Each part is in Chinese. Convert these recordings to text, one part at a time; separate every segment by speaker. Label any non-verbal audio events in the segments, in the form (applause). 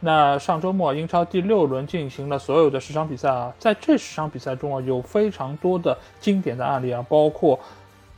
Speaker 1: 那上周末英超第六轮进行了所有的十场比赛啊，在这十场比赛中啊，有非常多的经典的案例啊，包括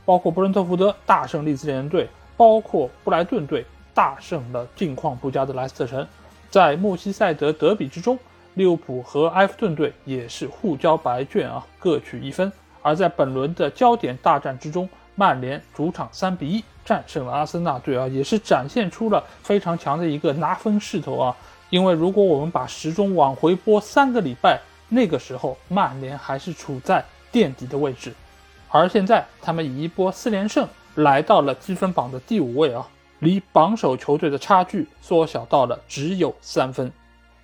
Speaker 1: 包括布伦特福德大胜利兹联队，包括布莱顿队大胜了境况不佳的莱斯特城，在莫西塞德德比之中，利物浦和埃弗顿队也是互交白卷啊，各取一分。而在本轮的焦点大战之中，曼联主场三比一战胜了阿森纳队啊，也是展现出了非常强的一个拿分势头啊。因为如果我们把时钟往回拨三个礼拜，那个时候曼联还是处在垫底的位置，而现在他们以一波四连胜来到了积分榜的第五位啊，离榜首球队的差距缩小到了只有三分。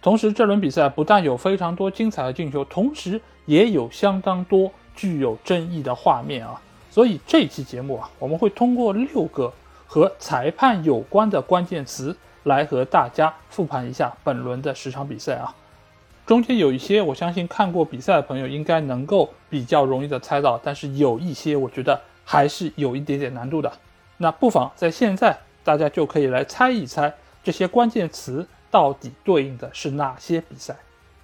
Speaker 1: 同时，这轮比赛不但有非常多精彩的进球，同时也有相当多具有争议的画面啊。所以这期节目啊，我们会通过六个和裁判有关的关键词。来和大家复盘一下本轮的十场比赛啊，中间有一些我相信看过比赛的朋友应该能够比较容易的猜到，但是有一些我觉得还是有一点点难度的。那不妨在现在大家就可以来猜一猜这些关键词到底对应的是哪些比赛。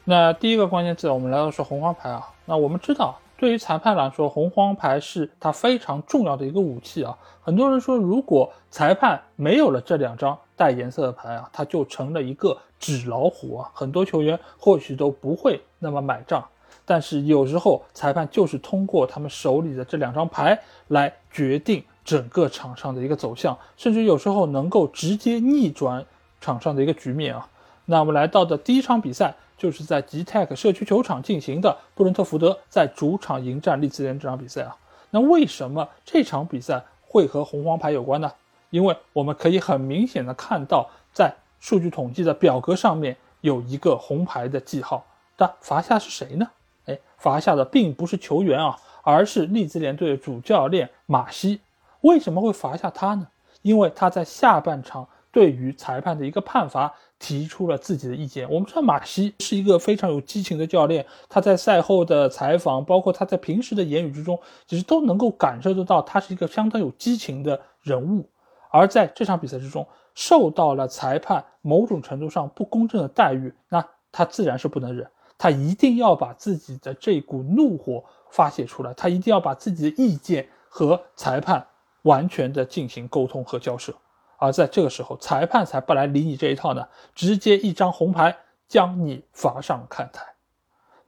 Speaker 1: 那第一个关键词我们来到说红黄牌啊，那我们知道。对于裁判来说，红黄牌是他非常重要的一个武器啊。很多人说，如果裁判没有了这两张带颜色的牌啊，他就成了一个纸老虎啊。很多球员或许都不会那么买账。但是有时候裁判就是通过他们手里的这两张牌来决定整个场上的一个走向，甚至有时候能够直接逆转场上的一个局面啊。那我们来到的第一场比赛。就是在吉泰克社区球场进行的布伦特福德在主场迎战利兹联这场比赛啊，那为什么这场比赛会和红黄牌有关呢？因为我们可以很明显的看到，在数据统计的表格上面有一个红牌的记号，但罚下是谁呢？哎，罚下的并不是球员啊，而是利兹联队的主教练马西。为什么会罚下他呢？因为他在下半场。对于裁判的一个判罚提出了自己的意见。我们知道马西是一个非常有激情的教练，他在赛后的采访，包括他在平时的言语之中，其实都能够感受得到他是一个相当有激情的人物。而在这场比赛之中，受到了裁判某种程度上不公正的待遇，那他自然是不能忍，他一定要把自己的这股怒火发泄出来，他一定要把自己的意见和裁判完全的进行沟通和交涉。而在这个时候，裁判才不来理你这一套呢，直接一张红牌将你罚上看台。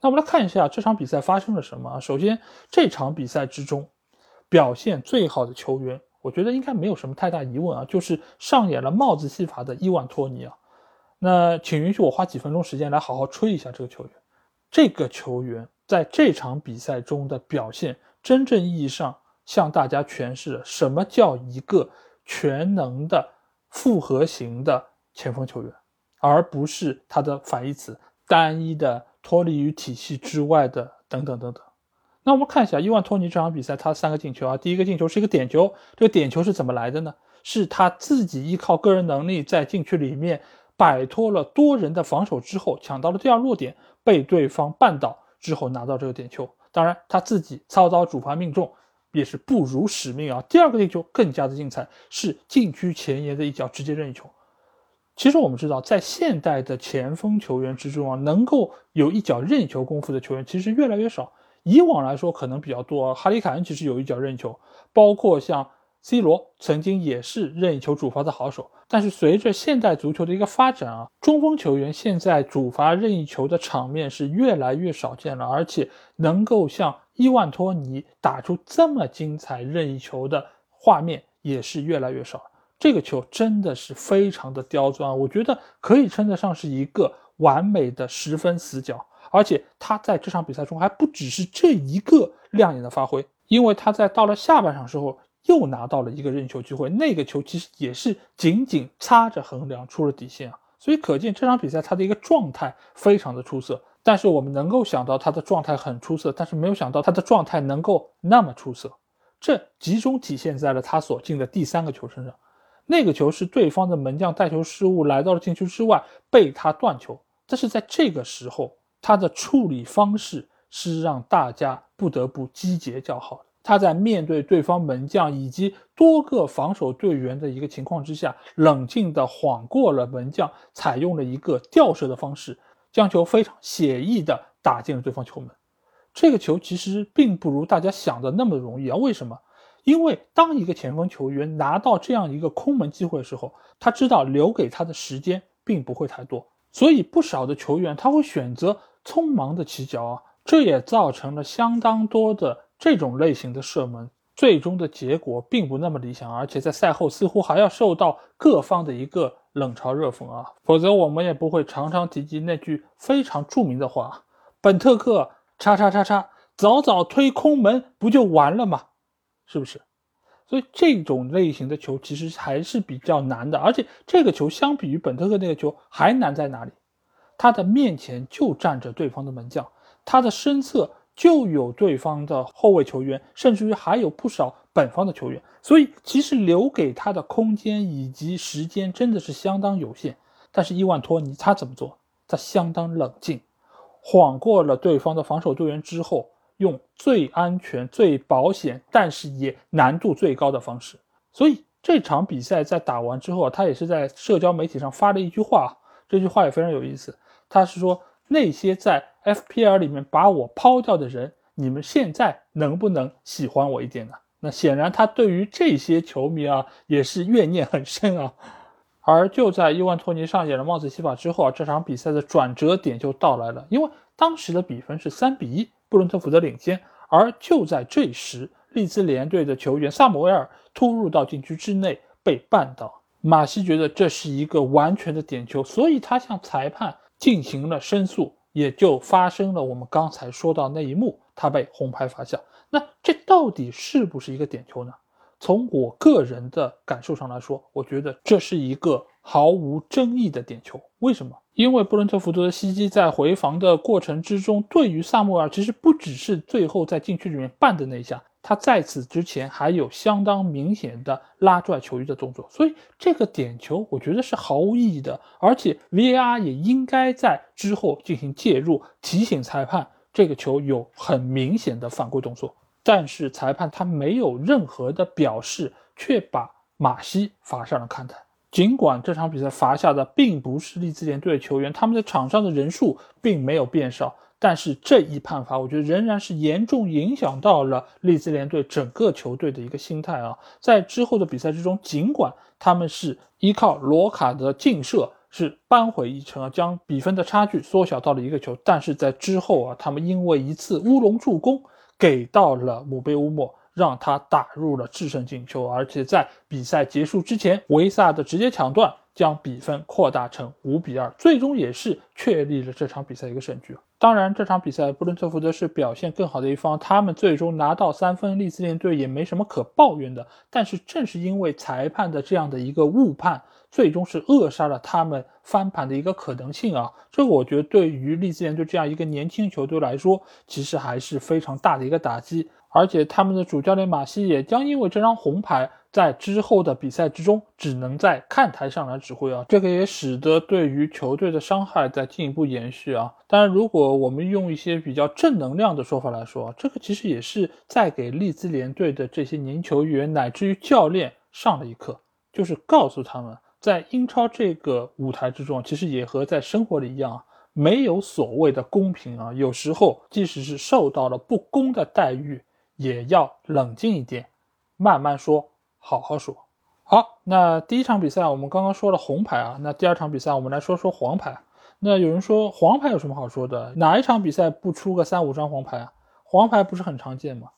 Speaker 1: 那我们来看一下这场比赛发生了什么。首先，这场比赛之中表现最好的球员，我觉得应该没有什么太大疑问啊，就是上演了帽子戏法的伊万托尼啊。那请允许我花几分钟时间来好好吹一下这个球员。这个球员在这场比赛中的表现，真正意义上向大家诠释了什么叫一个。全能的复合型的前锋球员，而不是他的反义词单一的脱离于体系之外的等等等等。那我们看一下伊万托尼这场比赛，他三个进球啊，第一个进球是一个点球，这个点球是怎么来的呢？是他自己依靠个人能力在禁区里面摆脱了多人的防守之后，抢到了第二落点，被对方绊倒之后拿到这个点球。当然他自己操刀主罚命中。也是不辱使命啊！第二个进球更加的精彩，是禁区前沿的一脚直接任意球。其实我们知道，在现代的前锋球员之中啊，能够有一脚任意球功夫的球员其实越来越少。以往来说可能比较多，哈里凯恩其实有一脚任意球，包括像。C 罗曾经也是任意球主罚的好手，但是随着现代足球的一个发展啊，中锋球员现在主罚任意球的场面是越来越少见了，而且能够像伊万托尼打出这么精彩任意球的画面也是越来越少。这个球真的是非常的刁钻，我觉得可以称得上是一个完美的十分死角，而且他在这场比赛中还不只是这一个亮眼的发挥，因为他在到了下半场时候。又拿到了一个任意球机会，那个球其实也是仅仅擦着横梁出了底线啊，所以可见这场比赛他的一个状态非常的出色。但是我们能够想到他的状态很出色，但是没有想到他的状态能够那么出色。这集中体现在了他所进的第三个球身上。那个球是对方的门将带球失误来到了禁区之外，被他断球。但是在这个时候，他的处理方式是让大家不得不击节叫好的。他在面对对方门将以及多个防守队员的一个情况之下，冷静地晃过了门将，采用了一个吊射的方式。将球非常写意的打进了对方球门，这个球其实并不如大家想的那么容易啊！为什么？因为当一个前锋球员拿到这样一个空门机会的时候，他知道留给他的时间并不会太多，所以不少的球员他会选择匆忙的起脚啊，这也造成了相当多的这种类型的射门。最终的结果并不那么理想，而且在赛后似乎还要受到各方的一个冷嘲热讽啊，否则我们也不会常常提及那句非常著名的话：“本特克叉叉叉叉，早早推空门不就完了吗？”是不是？所以这种类型的球其实还是比较难的，而且这个球相比于本特克那个球还难在哪里？他的面前就站着对方的门将，他的身侧。就有对方的后卫球员，甚至于还有不少本方的球员，所以其实留给他的空间以及时间真的是相当有限。但是伊万托尼他怎么做？他相当冷静，晃过了对方的防守队员之后，用最安全、最保险，但是也难度最高的方式。所以这场比赛在打完之后啊，他也是在社交媒体上发了一句话，这句话也非常有意思。他是说。那些在 FPL 里面把我抛掉的人，你们现在能不能喜欢我一点呢？那显然他对于这些球迷啊也是怨念很深啊。而就在伊万托尼上演了帽子戏法之后啊，这场比赛的转折点就到来了，因为当时的比分是三比一，布伦特福德领先。而就在这时，利兹联队的球员萨姆威尔突入到禁区之内被绊倒，马西觉得这是一个完全的点球，所以他向裁判。进行了申诉，也就发生了我们刚才说到那一幕，他被红牌罚下。那这到底是不是一个点球呢？从我个人的感受上来说，我觉得这是一个毫无争议的点球。为什么？因为布伦特福德的袭击在回防的过程之中，对于萨穆尔其实不只是最后在禁区里面绊的那一下。他在此之前还有相当明显的拉拽球衣的动作，所以这个点球我觉得是毫无意义的，而且 VAR 也应该在之后进行介入，提醒裁判这个球有很明显的犯规动作。但是裁判他没有任何的表示，却把马西罚上了看台。尽管这场比赛罚下的并不是利兹联队的球员，他们在场上的人数并没有变少。但是这一判罚，我觉得仍然是严重影响到了利兹联队整个球队的一个心态啊。在之后的比赛之中，尽管他们是依靠罗卡的劲射是扳回一城啊，将比分的差距缩小到了一个球，但是在之后啊，他们因为一次乌龙助攻给到了姆贝乌莫，让他打入了制胜进球，而且在比赛结束之前，维萨的直接抢断将比分扩大成五比二，最终也是确立了这场比赛一个胜局。当然，这场比赛布伦特福德是表现更好的一方，他们最终拿到三分，利兹联队也没什么可抱怨的。但是正是因为裁判的这样的一个误判，最终是扼杀了他们翻盘的一个可能性啊！这个我觉得对于利兹联队这样一个年轻球队来说，其实还是非常大的一个打击。而且他们的主教练马西也将因为这张红牌。在之后的比赛之中，只能在看台上来指挥啊，这个也使得对于球队的伤害在进一步延续啊。当然，如果我们用一些比较正能量的说法来说，这个其实也是在给利兹联队的这些年球员乃至于教练上了一课，就是告诉他们，在英超这个舞台之中，其实也和在生活里一样，没有所谓的公平啊。有时候，即使是受到了不公的待遇，也要冷静一点，慢慢说。好好说，好，那第一场比赛我们刚刚说了红牌啊，那第二场比赛我们来说说黄牌。那有人说黄牌有什么好说的？哪一场比赛不出个三五张黄牌啊？黄牌不是很常见吗？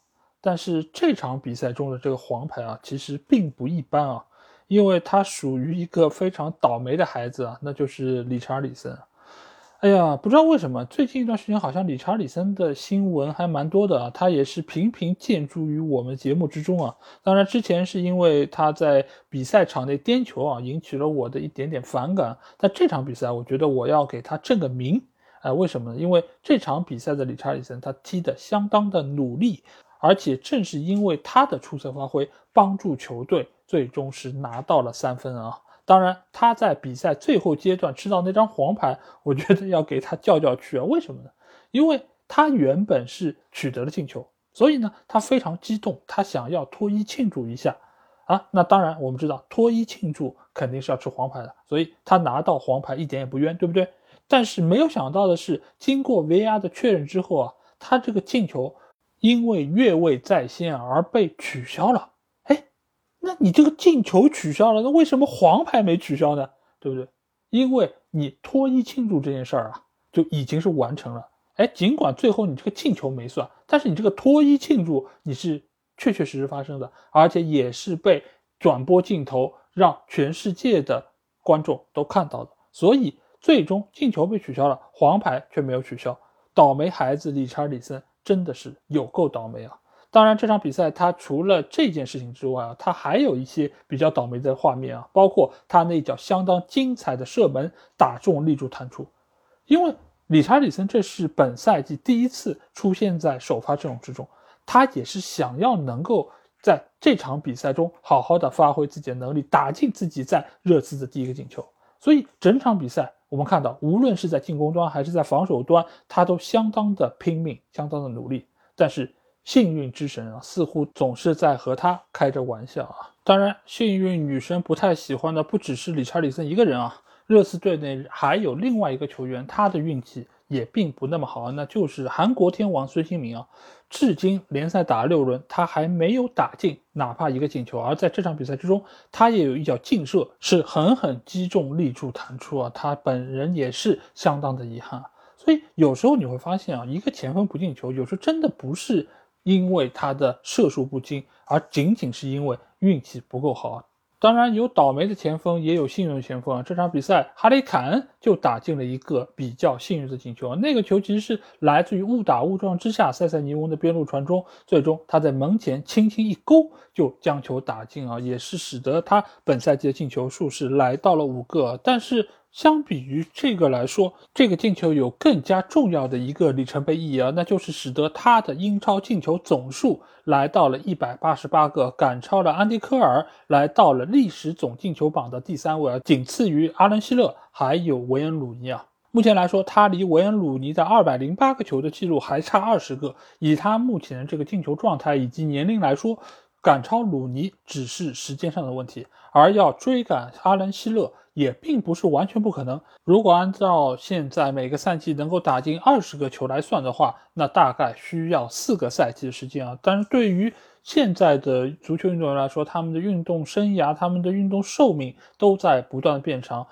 Speaker 1: 但是这场比赛中的这个黄牌啊，其实并不一般啊，因为他属于一个非常倒霉的孩子啊，那就是理查尔里森。哎呀，不知道为什么最近一段时间好像理查里森的新闻还蛮多的啊，他也是频频见诸于我们节目之中啊。当然之前是因为他在比赛场内颠球啊，引起了我的一点点反感。但这场比赛，我觉得我要给他正个名，哎，为什么呢？因为这场比赛的理查利森他踢得相当的努力，而且正是因为他的出色发挥，帮助球队最终是拿到了三分啊。当然，他在比赛最后阶段吃到那张黄牌，我觉得要给他叫叫屈啊。为什么呢？因为他原本是取得了进球，所以呢，他非常激动，他想要脱衣庆祝一下啊。那当然，我们知道脱衣庆祝肯定是要吃黄牌的，所以他拿到黄牌一点也不冤，对不对？但是没有想到的是，经过 VR 的确认之后啊，他这个进球因为越位在先而被取消了。那你这个进球取消了，那为什么黄牌没取消呢？对不对？因为你脱衣庆祝这件事儿啊，就已经是完成了。哎，尽管最后你这个进球没算，但是你这个脱衣庆祝你是确确实实发生的，而且也是被转播镜头让全世界的观众都看到的，所以。最终进球被取消了，黄牌却没有取消，倒霉孩子理查理森真的是有够倒霉啊！当然，这场比赛他除了这件事情之外啊，他还有一些比较倒霉的画面啊，包括他那脚相当精彩的射门打中立柱弹出。因为理查里森这是本赛季第一次出现在首发阵容之中，他也是想要能够在这场比赛中好好的发挥自己的能力，打进自己在热刺的第一个进球。所以整场比赛。我们看到，无论是在进攻端还是在防守端，他都相当的拼命，相当的努力。但是幸运之神啊，似乎总是在和他开着玩笑啊。当然，幸运女神不太喜欢的不只是理查里森一个人啊，热刺队内还有另外一个球员，他的运气也并不那么好，那就是韩国天王孙兴民啊。至今联赛打了六轮，他还没有打进哪怕一个进球。而在这场比赛之中，他也有一脚劲射，是狠狠击中立柱弹出啊！他本人也是相当的遗憾。所以有时候你会发现啊，一个前锋不进球，有时候真的不是因为他的射术不精，而仅仅是因为运气不够好。当然有倒霉的前锋，也有幸运的前锋啊。这场比赛，哈里凯恩就打进了一个比较幸运的进球啊。那个球其实是来自于误打误撞之下，塞塞尼翁的边路传中，最终他在门前轻轻一勾就将球打进啊，也是使得他本赛季的进球数是来到了五个。但是。相比于这个来说，这个进球有更加重要的一个里程碑意义啊，那就是使得他的英超进球总数来到了一百八十八个，赶超了安迪科尔，来到了历史总进球榜的第三位啊，仅次于阿伦希勒还有维恩鲁尼啊。目前来说，他离维恩鲁尼的二百零八个球的记录还差二十个，以他目前这个进球状态以及年龄来说。赶超鲁尼只是时间上的问题，而要追赶阿兰希勒也并不是完全不可能。如果按照现在每个赛季能够打进二十个球来算的话，那大概需要四个赛季的时间啊。但是对于现在的足球运动员来说，他们的运动生涯、他们的运动寿命都在不断的变长，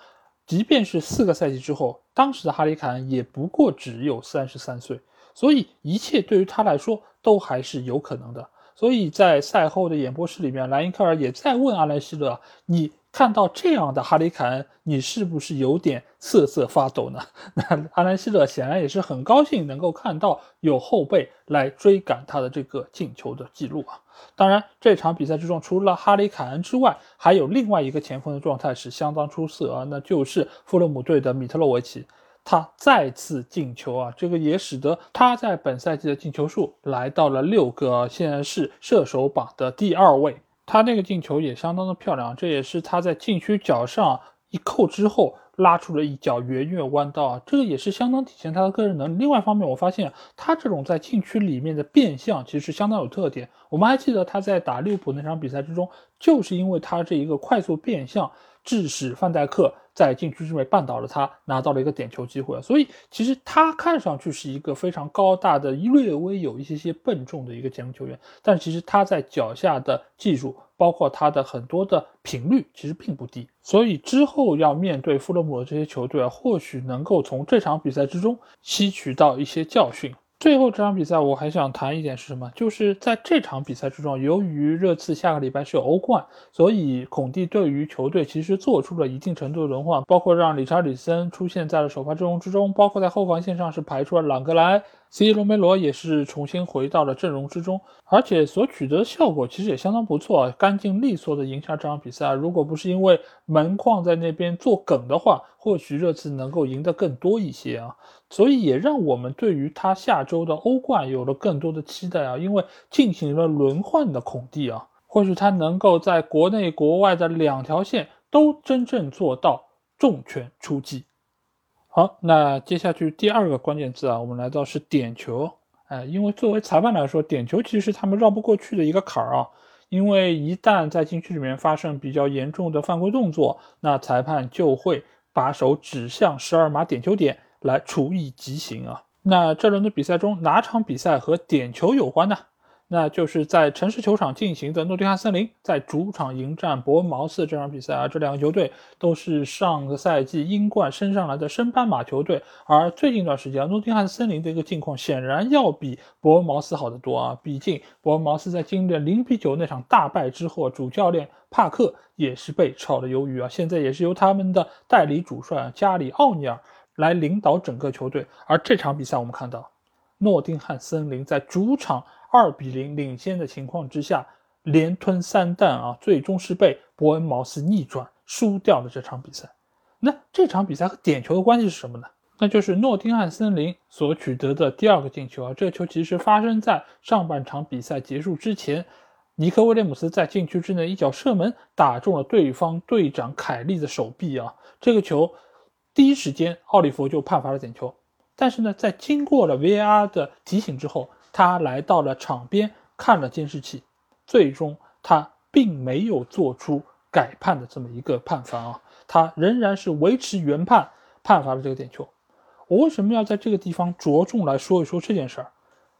Speaker 1: 即便是四个赛季之后，当时的哈里凯恩也不过只有三十三岁，所以一切对于他来说都还是有可能的。所以在赛后的演播室里面，莱因克尔也在问阿兰希勒：“你看到这样的哈里凯恩，你是不是有点瑟瑟发抖呢？” (laughs) 那阿兰希勒显然也是很高兴能够看到有后辈来追赶他的这个进球的记录啊。当然，这场比赛之中，除了哈里凯恩之外，还有另外一个前锋的状态是相当出色啊，那就是富勒姆队的米特洛维奇。他再次进球啊，这个也使得他在本赛季的进球数来到了六个，现在是射手榜的第二位。他那个进球也相当的漂亮，这也是他在禁区脚上一扣之后拉出了一脚圆月弯刀啊，这个也是相当体现他的个人能力。另外一方面，我发现他这种在禁区里面的变向其实相当有特点。我们还记得他在打利物浦那场比赛之中，就是因为他这一个快速变向，致使范戴克。在禁区之内绊倒了他，拿到了一个点球机会。所以其实他看上去是一个非常高大的、略微有一些些笨重的一个前锋球员，但其实他在脚下的技术，包括他的很多的频率，其实并不低。所以之后要面对富勒姆的这些球队啊，或许能够从这场比赛之中吸取到一些教训。最后这场比赛，我还想谈一点是什么？就是在这场比赛之中，由于热刺下个礼拜是有欧冠，所以孔蒂对于球队其实做出了一定程度的轮换，包括让理查里森出现在了首发阵容之中，包括在后防线上是排出了朗格莱、C 罗梅罗也是重新回到了阵容之中，而且所取得的效果其实也相当不错，干净利索的赢下这场比赛。如果不是因为门框在那边做梗的话，或许这次能够赢得更多一些啊。所以也让我们对于他下周的欧冠有了更多的期待啊，因为进行了轮换的孔蒂啊，或许他能够在国内国外的两条线都真正做到重拳出击。好，那接下去第二个关键字啊，我们来到是点球。哎，因为作为裁判来说，点球其实是他们绕不过去的一个坎儿啊。因为一旦在禁区里面发生比较严重的犯规动作，那裁判就会把手指向十二码点球点来处以极刑啊。那这轮的比赛中，哪场比赛和点球有关呢？那就是在城市球场进行的诺丁汉森林在主场迎战伯恩茅斯这场比赛啊，这两个球队都是上个赛季英冠升上来的升班马球队，而最近一段时间，诺丁汉森林的一个境况显然要比伯恩茅斯好得多啊。毕竟伯恩茅斯在经历了零比九那场大败之后，主教练帕克也是被炒了鱿鱼啊，现在也是由他们的代理主帅加里奥尼尔来领导整个球队。而这场比赛我们看到，诺丁汉森林在主场。二比零领先的情况之下，连吞三弹啊，最终是被伯恩茅斯逆转输掉了这场比赛。那这场比赛和点球的关系是什么呢？那就是诺丁汉森林所取得的第二个进球啊。这个球其实发生在上半场比赛结束之前，尼克威廉姆斯在禁区之内一脚射门打中了对方队长凯利的手臂啊。这个球第一时间奥利弗就判罚了点球，但是呢，在经过了 VAR 的提醒之后。他来到了场边看了监视器，最终他并没有做出改判的这么一个判罚啊，他仍然是维持原判判罚了这个点球。我为什么要在这个地方着重来说一说这件事儿？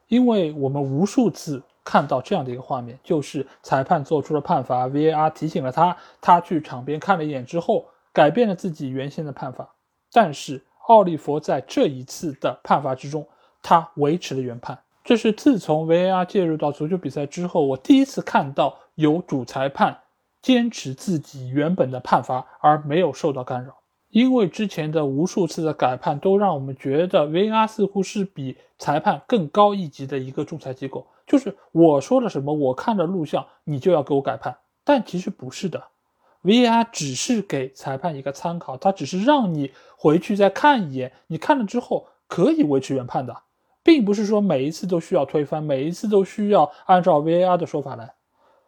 Speaker 1: 因为我们无数次看到这样的一个画面，就是裁判做出了判罚，VAR 提醒了他，他去场边看了一眼之后，改变了自己原先的判罚。但是奥利弗在这一次的判罚之中，他维持了原判。这是自从 VAR 介入到足球比赛之后，我第一次看到有主裁判坚持自己原本的判罚而没有受到干扰。因为之前的无数次的改判都让我们觉得 VAR 似乎是比裁判更高一级的一个仲裁机构，就是我说了什么，我看了录像，你就要给我改判。但其实不是的，VAR 只是给裁判一个参考，他只是让你回去再看一眼，你看了之后可以维持原判的。并不是说每一次都需要推翻，每一次都需要按照 VAR 的说法来。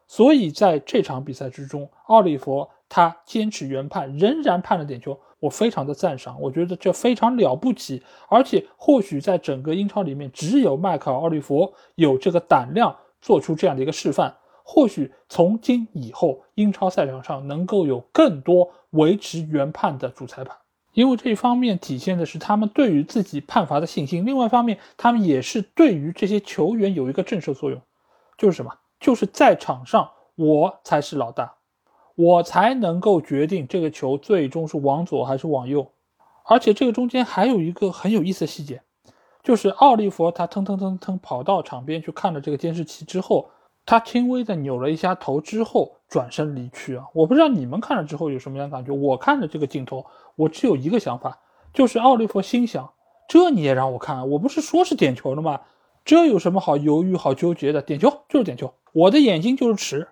Speaker 1: 所以在这场比赛之中，奥利弗他坚持原判，仍然判了点球，我非常的赞赏，我觉得这非常了不起。而且或许在整个英超里面，只有迈克尔·奥利弗有这个胆量做出这样的一个示范。或许从今以后，英超赛场上能够有更多维持原判的主裁判。因为这一方面体现的是他们对于自己判罚的信心，另外一方面，他们也是对于这些球员有一个震慑作用，就是什么？就是在场上我才是老大，我才能够决定这个球最终是往左还是往右。而且这个中间还有一个很有意思的细节，就是奥利弗他腾腾腾腾跑到场边去看了这个监视器之后，他轻微的扭了一下头之后转身离去啊！我不知道你们看了之后有什么样的感觉，我看着这个镜头。我只有一个想法，就是奥利弗心想：这你也让我看？我不是说是点球了吗？这有什么好犹豫、好纠结的？点球就是点球，我的眼睛就是尺。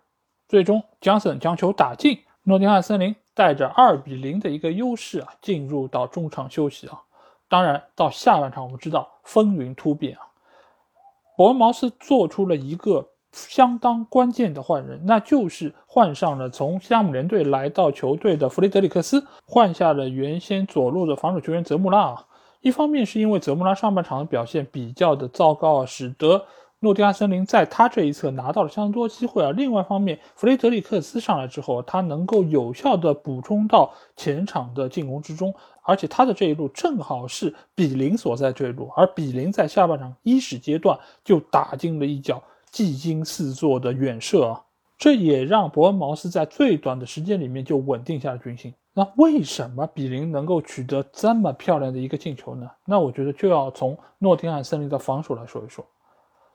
Speaker 1: 最终，江森将球打进，诺丁汉森林带着二比零的一个优势啊，进入到中场休息啊。当然，到下半场我们知道风云突变啊，伯恩茅斯做出了一个。相当关键的换人，那就是换上了从西汉姆联队来到球队的弗雷德里克斯，换下了原先左路的防守球员泽穆拉啊。一方面是因为泽穆拉上半场的表现比较的糟糕啊，使得诺丁汉森林在他这一侧拿到了相当多机会啊。另外一方面，弗雷德里克斯上来之后，他能够有效的补充到前场的进攻之中，而且他的这一路正好是比林所在这一路，而比林在下半场伊始阶段就打进了一脚。技惊四座的远射啊，这也让伯恩茅斯在最短的时间里面就稳定下了军心。那为什么比林能够取得这么漂亮的一个进球呢？那我觉得就要从诺丁汉森林的防守来说一说。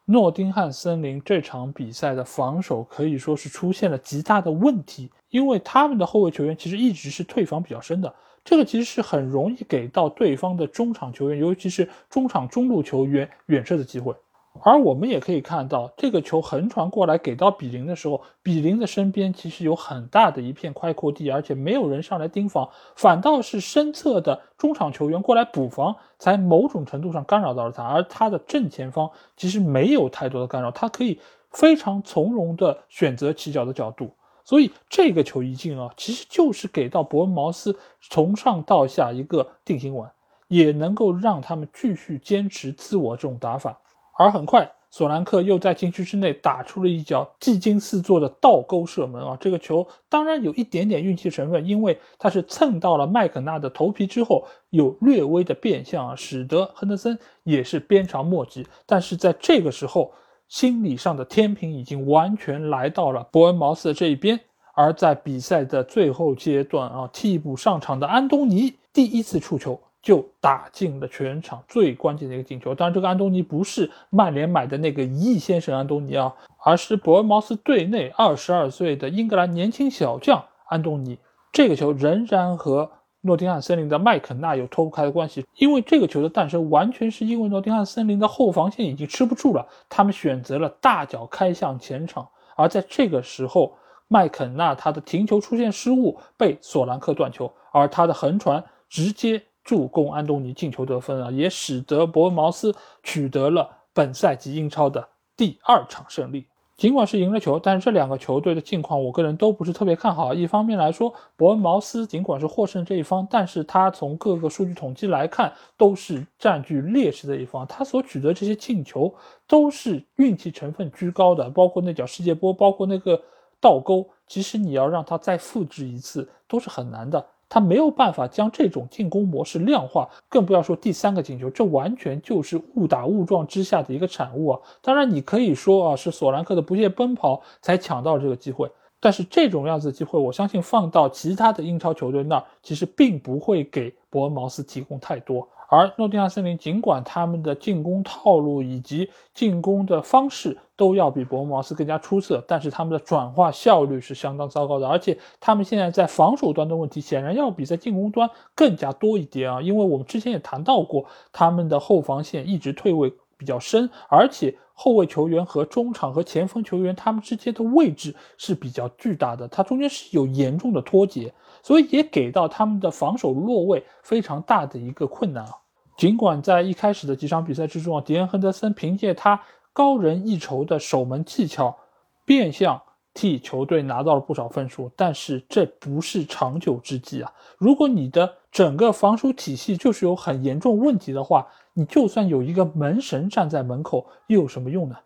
Speaker 1: 诺丁汉森林这场比赛的防守可以说是出现了极大的问题，因为他们的后卫球员其实一直是退防比较深的。这个其实是很容易给到对方的中场球员，尤其是中场中路球员远射的机会。而我们也可以看到，这个球横传过来给到比林的时候，比林的身边其实有很大的一片开阔地，而且没有人上来盯防，反倒是身侧的中场球员过来补防，才某种程度上干扰到了他。而他的正前方其实没有太多的干扰，他可以非常从容的选择起脚的角度。所以这个球一进啊，其实就是给到伯恩茅斯从上到下一个定心丸，也能够让他们继续坚持自我这种打法。而很快，索兰克又在禁区之内打出了一脚技惊四座的倒钩射门啊！这个球当然有一点点运气成分，因为他是蹭到了麦肯纳的头皮之后，有略微的变向啊，使得亨德森也是鞭长莫及。但是在这个时候，心理上的天平已经完全来到了伯恩茅斯的这一边，而在比赛的最后阶段啊，替补上场的安东尼第一次触球就打进了全场最关键的一个进球。当然，这个安东尼不是曼联买的那个一亿先生安东尼啊，而是伯恩茅斯队内二十二岁的英格兰年轻小将安东尼。这个球仍然和。诺丁汉森林的麦肯纳有脱不开的关系，因为这个球的诞生完全是因为诺丁汉森林的后防线已经吃不住了，他们选择了大脚开向前场，而在这个时候，麦肯纳他的停球出现失误，被索兰克断球，而他的横传直接助攻安东尼进球得分啊，也使得伯恩茅斯取得了本赛季英超的第二场胜利。尽管是赢了球，但是这两个球队的境况，我个人都不是特别看好。一方面来说，伯恩茅斯尽管是获胜这一方，但是他从各个数据统计来看，都是占据劣势的一方。他所取得这些进球，都是运气成分居高的，包括那脚世界波，包括那个倒钩，其实你要让他再复制一次，都是很难的。他没有办法将这种进攻模式量化，更不要说第三个进球，这完全就是误打误撞之下的一个产物啊！当然，你可以说啊，是索兰克的不懈奔跑才抢到了这个机会，但是这种样子的机会，我相信放到其他的英超球队那儿，其实并不会给伯恩茅斯提供太多。而诺丁汉森林尽管他们的进攻套路以及进攻的方式都要比伯恩茅斯更加出色，但是他们的转化效率是相当糟糕的，而且他们现在在防守端的问题显然要比在进攻端更加多一点啊！因为我们之前也谈到过，他们的后防线一直退位比较深，而且后卫球员和中场和前锋球员他们之间的位置是比较巨大的，它中间是有严重的脱节。所以也给到他们的防守落位非常大的一个困难啊。尽管在一开始的几场比赛之中啊，迪恩·亨德森凭借他高人一筹的守门技巧，变相替球队拿到了不少分数，但是这不是长久之计啊。如果你的整个防守体系就是有很严重问题的话，你就算有一个门神站在门口又有什么用呢？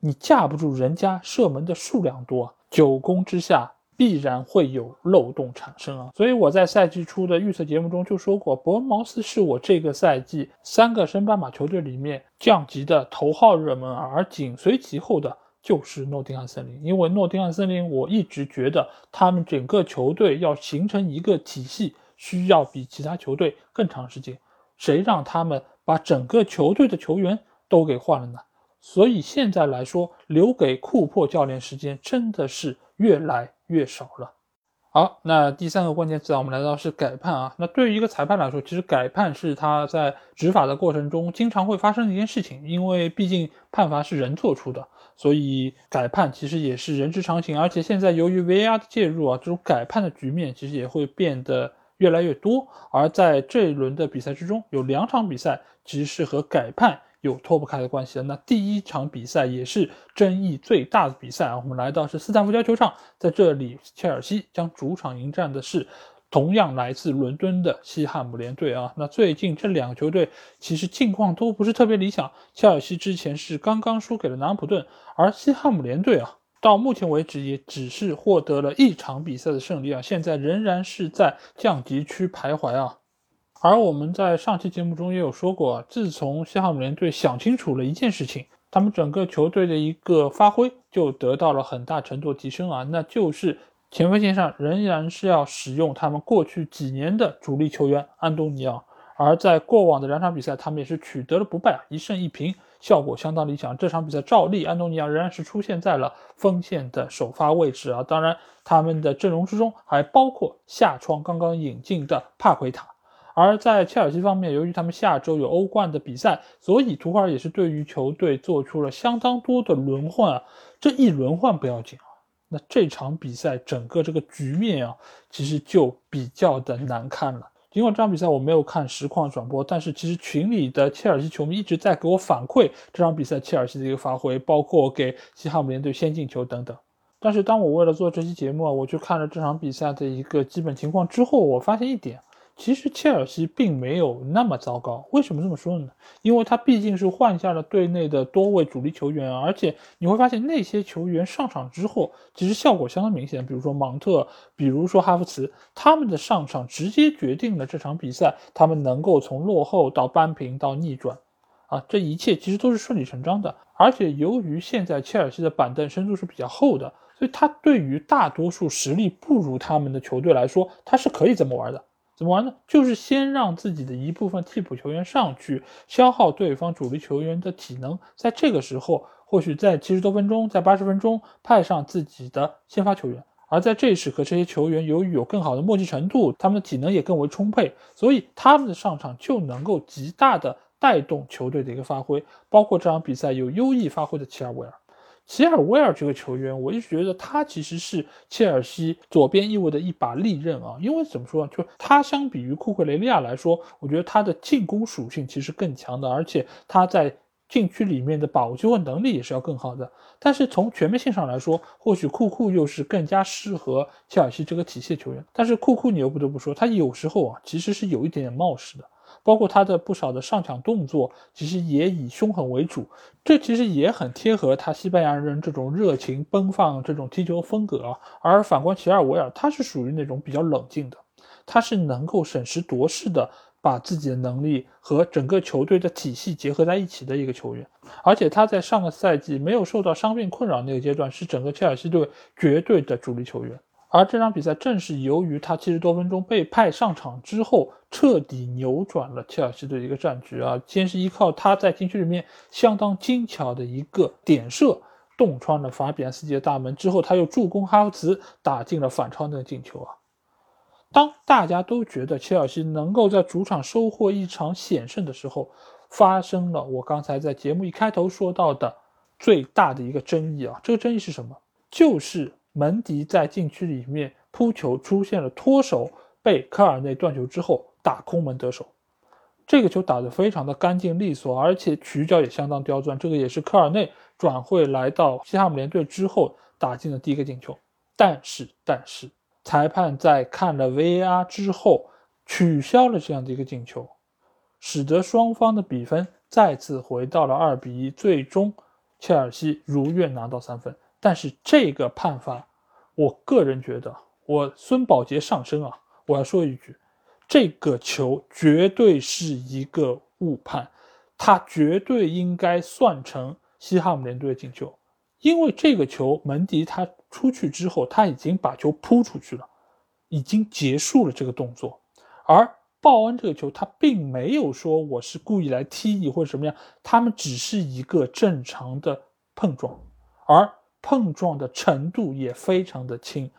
Speaker 1: 你架不住人家射门的数量多，九攻之下。必然会有漏洞产生啊！所以我在赛季初的预测节目中就说过，伯恩茅斯是我这个赛季三个升班马球队里面降级的头号热门，而紧随其后的就是诺丁汉森林。因为诺丁汉森林，我一直觉得他们整个球队要形成一个体系，需要比其他球队更长时间。谁让他们把整个球队的球员都给换了呢？所以现在来说，留给库珀教练时间真的是越来。越少了。好，那第三个关键词啊，我们来到是改判啊。那对于一个裁判来说，其实改判是他在执法的过程中经常会发生的一件事情，因为毕竟判罚是人做出的，所以改判其实也是人之常情。而且现在由于 VR 的介入啊，这种改判的局面其实也会变得越来越多。而在这一轮的比赛之中，有两场比赛其实是和改判。有脱不开的关系了。那第一场比赛也是争议最大的比赛啊，我们来到是斯坦福桥球场，在这里，切尔西将主场迎战的是同样来自伦敦的西汉姆联队啊。那最近这两个球队其实近况都不是特别理想，切尔西之前是刚刚输给了南安普顿，而西汉姆联队啊，到目前为止也只是获得了一场比赛的胜利啊，现在仍然是在降级区徘徊啊。而我们在上期节目中也有说过，自从西汉姆联队想清楚了一件事情，他们整个球队的一个发挥就得到了很大程度提升啊，那就是前锋线上仍然是要使用他们过去几年的主力球员安东尼奥，而在过往的两场比赛，他们也是取得了不败，一胜一平。效果相当理想。这场比赛照例，安东尼奥仍然是出现在了锋线的首发位置啊。当然，他们的阵容之中还包括下窗刚刚引进的帕奎塔。而在切尔西方面，由于他们下周有欧冠的比赛，所以图赫尔也是对于球队做出了相当多的轮换啊。这一轮换不要紧啊，那这场比赛整个这个局面啊，其实就比较的难看了。尽管这场比赛我没有看实况转播，但是其实群里的切尔西球迷一直在给我反馈这场比赛切尔西的一个发挥，包括给西汉姆联队先进球等等。但是当我为了做这期节目啊，我去看了这场比赛的一个基本情况之后，我发现一点。其实切尔西并没有那么糟糕，为什么这么说呢？因为他毕竟是换下了队内的多位主力球员，而且你会发现那些球员上场之后，其实效果相当明显。比如说芒特，比如说哈弗茨，他们的上场直接决定了这场比赛，他们能够从落后到扳平到逆转，啊，这一切其实都是顺理成章的。而且由于现在切尔西的板凳深度是比较厚的，所以他对于大多数实力不如他们的球队来说，他是可以这么玩的。怎么玩呢？就是先让自己的一部分替补球员上去消耗对方主力球员的体能，在这个时候，或许在七十多分钟，在八十分钟派上自己的先发球员。而在这时刻，这些球员由于有更好的默契程度，他们的体能也更为充沛，所以他们的上场就能够极大的带动球队的一个发挥。包括这场比赛有优异发挥的齐尔维尔。齐尔维尔这个球员，我一直觉得他其实是切尔西左边翼位的一把利刃啊。因为怎么说呢，就他相比于库克雷利亚来说，我觉得他的进攻属性其实更强的，而且他在禁区里面的把握机会能力也是要更好的。但是从全面性上来说，或许库库又是更加适合切尔西这个体系球员。但是库库你又不得不说，他有时候啊，其实是有一点点冒失的。包括他的不少的上抢动作，其实也以凶狠为主，这其实也很贴合他西班牙人这种热情奔放这种踢球风格啊。而反观齐尔维尔，他是属于那种比较冷静的，他是能够审时度势的把自己的能力和整个球队的体系结合在一起的一个球员。而且他在上个赛季没有受到伤病困扰那个阶段，是整个切尔西队绝对的主力球员。而这场比赛正是由于他七十多分钟被派上场之后，彻底扭转了切尔西的一个战局啊！先是依靠他在禁区里面相当精巧的一个点射，洞穿了法比安斯基的大门，之后他又助攻哈弗茨打进了反超那个进球啊！当大家都觉得切尔西能够在主场收获一场险胜的时候，发生了我刚才在节目一开头说到的最大的一个争议啊！这个争议是什么？就是。门迪在禁区里面扑球出现了脱手，被科尔内断球之后打空门得手。这个球打得非常的干净利索，而且曲角也相当刁钻。这个也是科尔内转会来到西汉姆联队之后打进的第一个进球。但是，但是裁判在看了 VAR 之后取消了这样的一个进球，使得双方的比分再次回到了二比一。最终，切尔西如愿拿到三分。但是这个判罚，我个人觉得，我孙宝杰上身啊！我要说一句，这个球绝对是一个误判，他绝对应该算成西汉姆联队的进球，因为这个球门迪他出去之后，他已经把球扑出去了，已经结束了这个动作，而鲍恩这个球他并没有说我是故意来踢你或者什么样，他们只是一个正常的碰撞，而。碰撞的程度也非常的轻，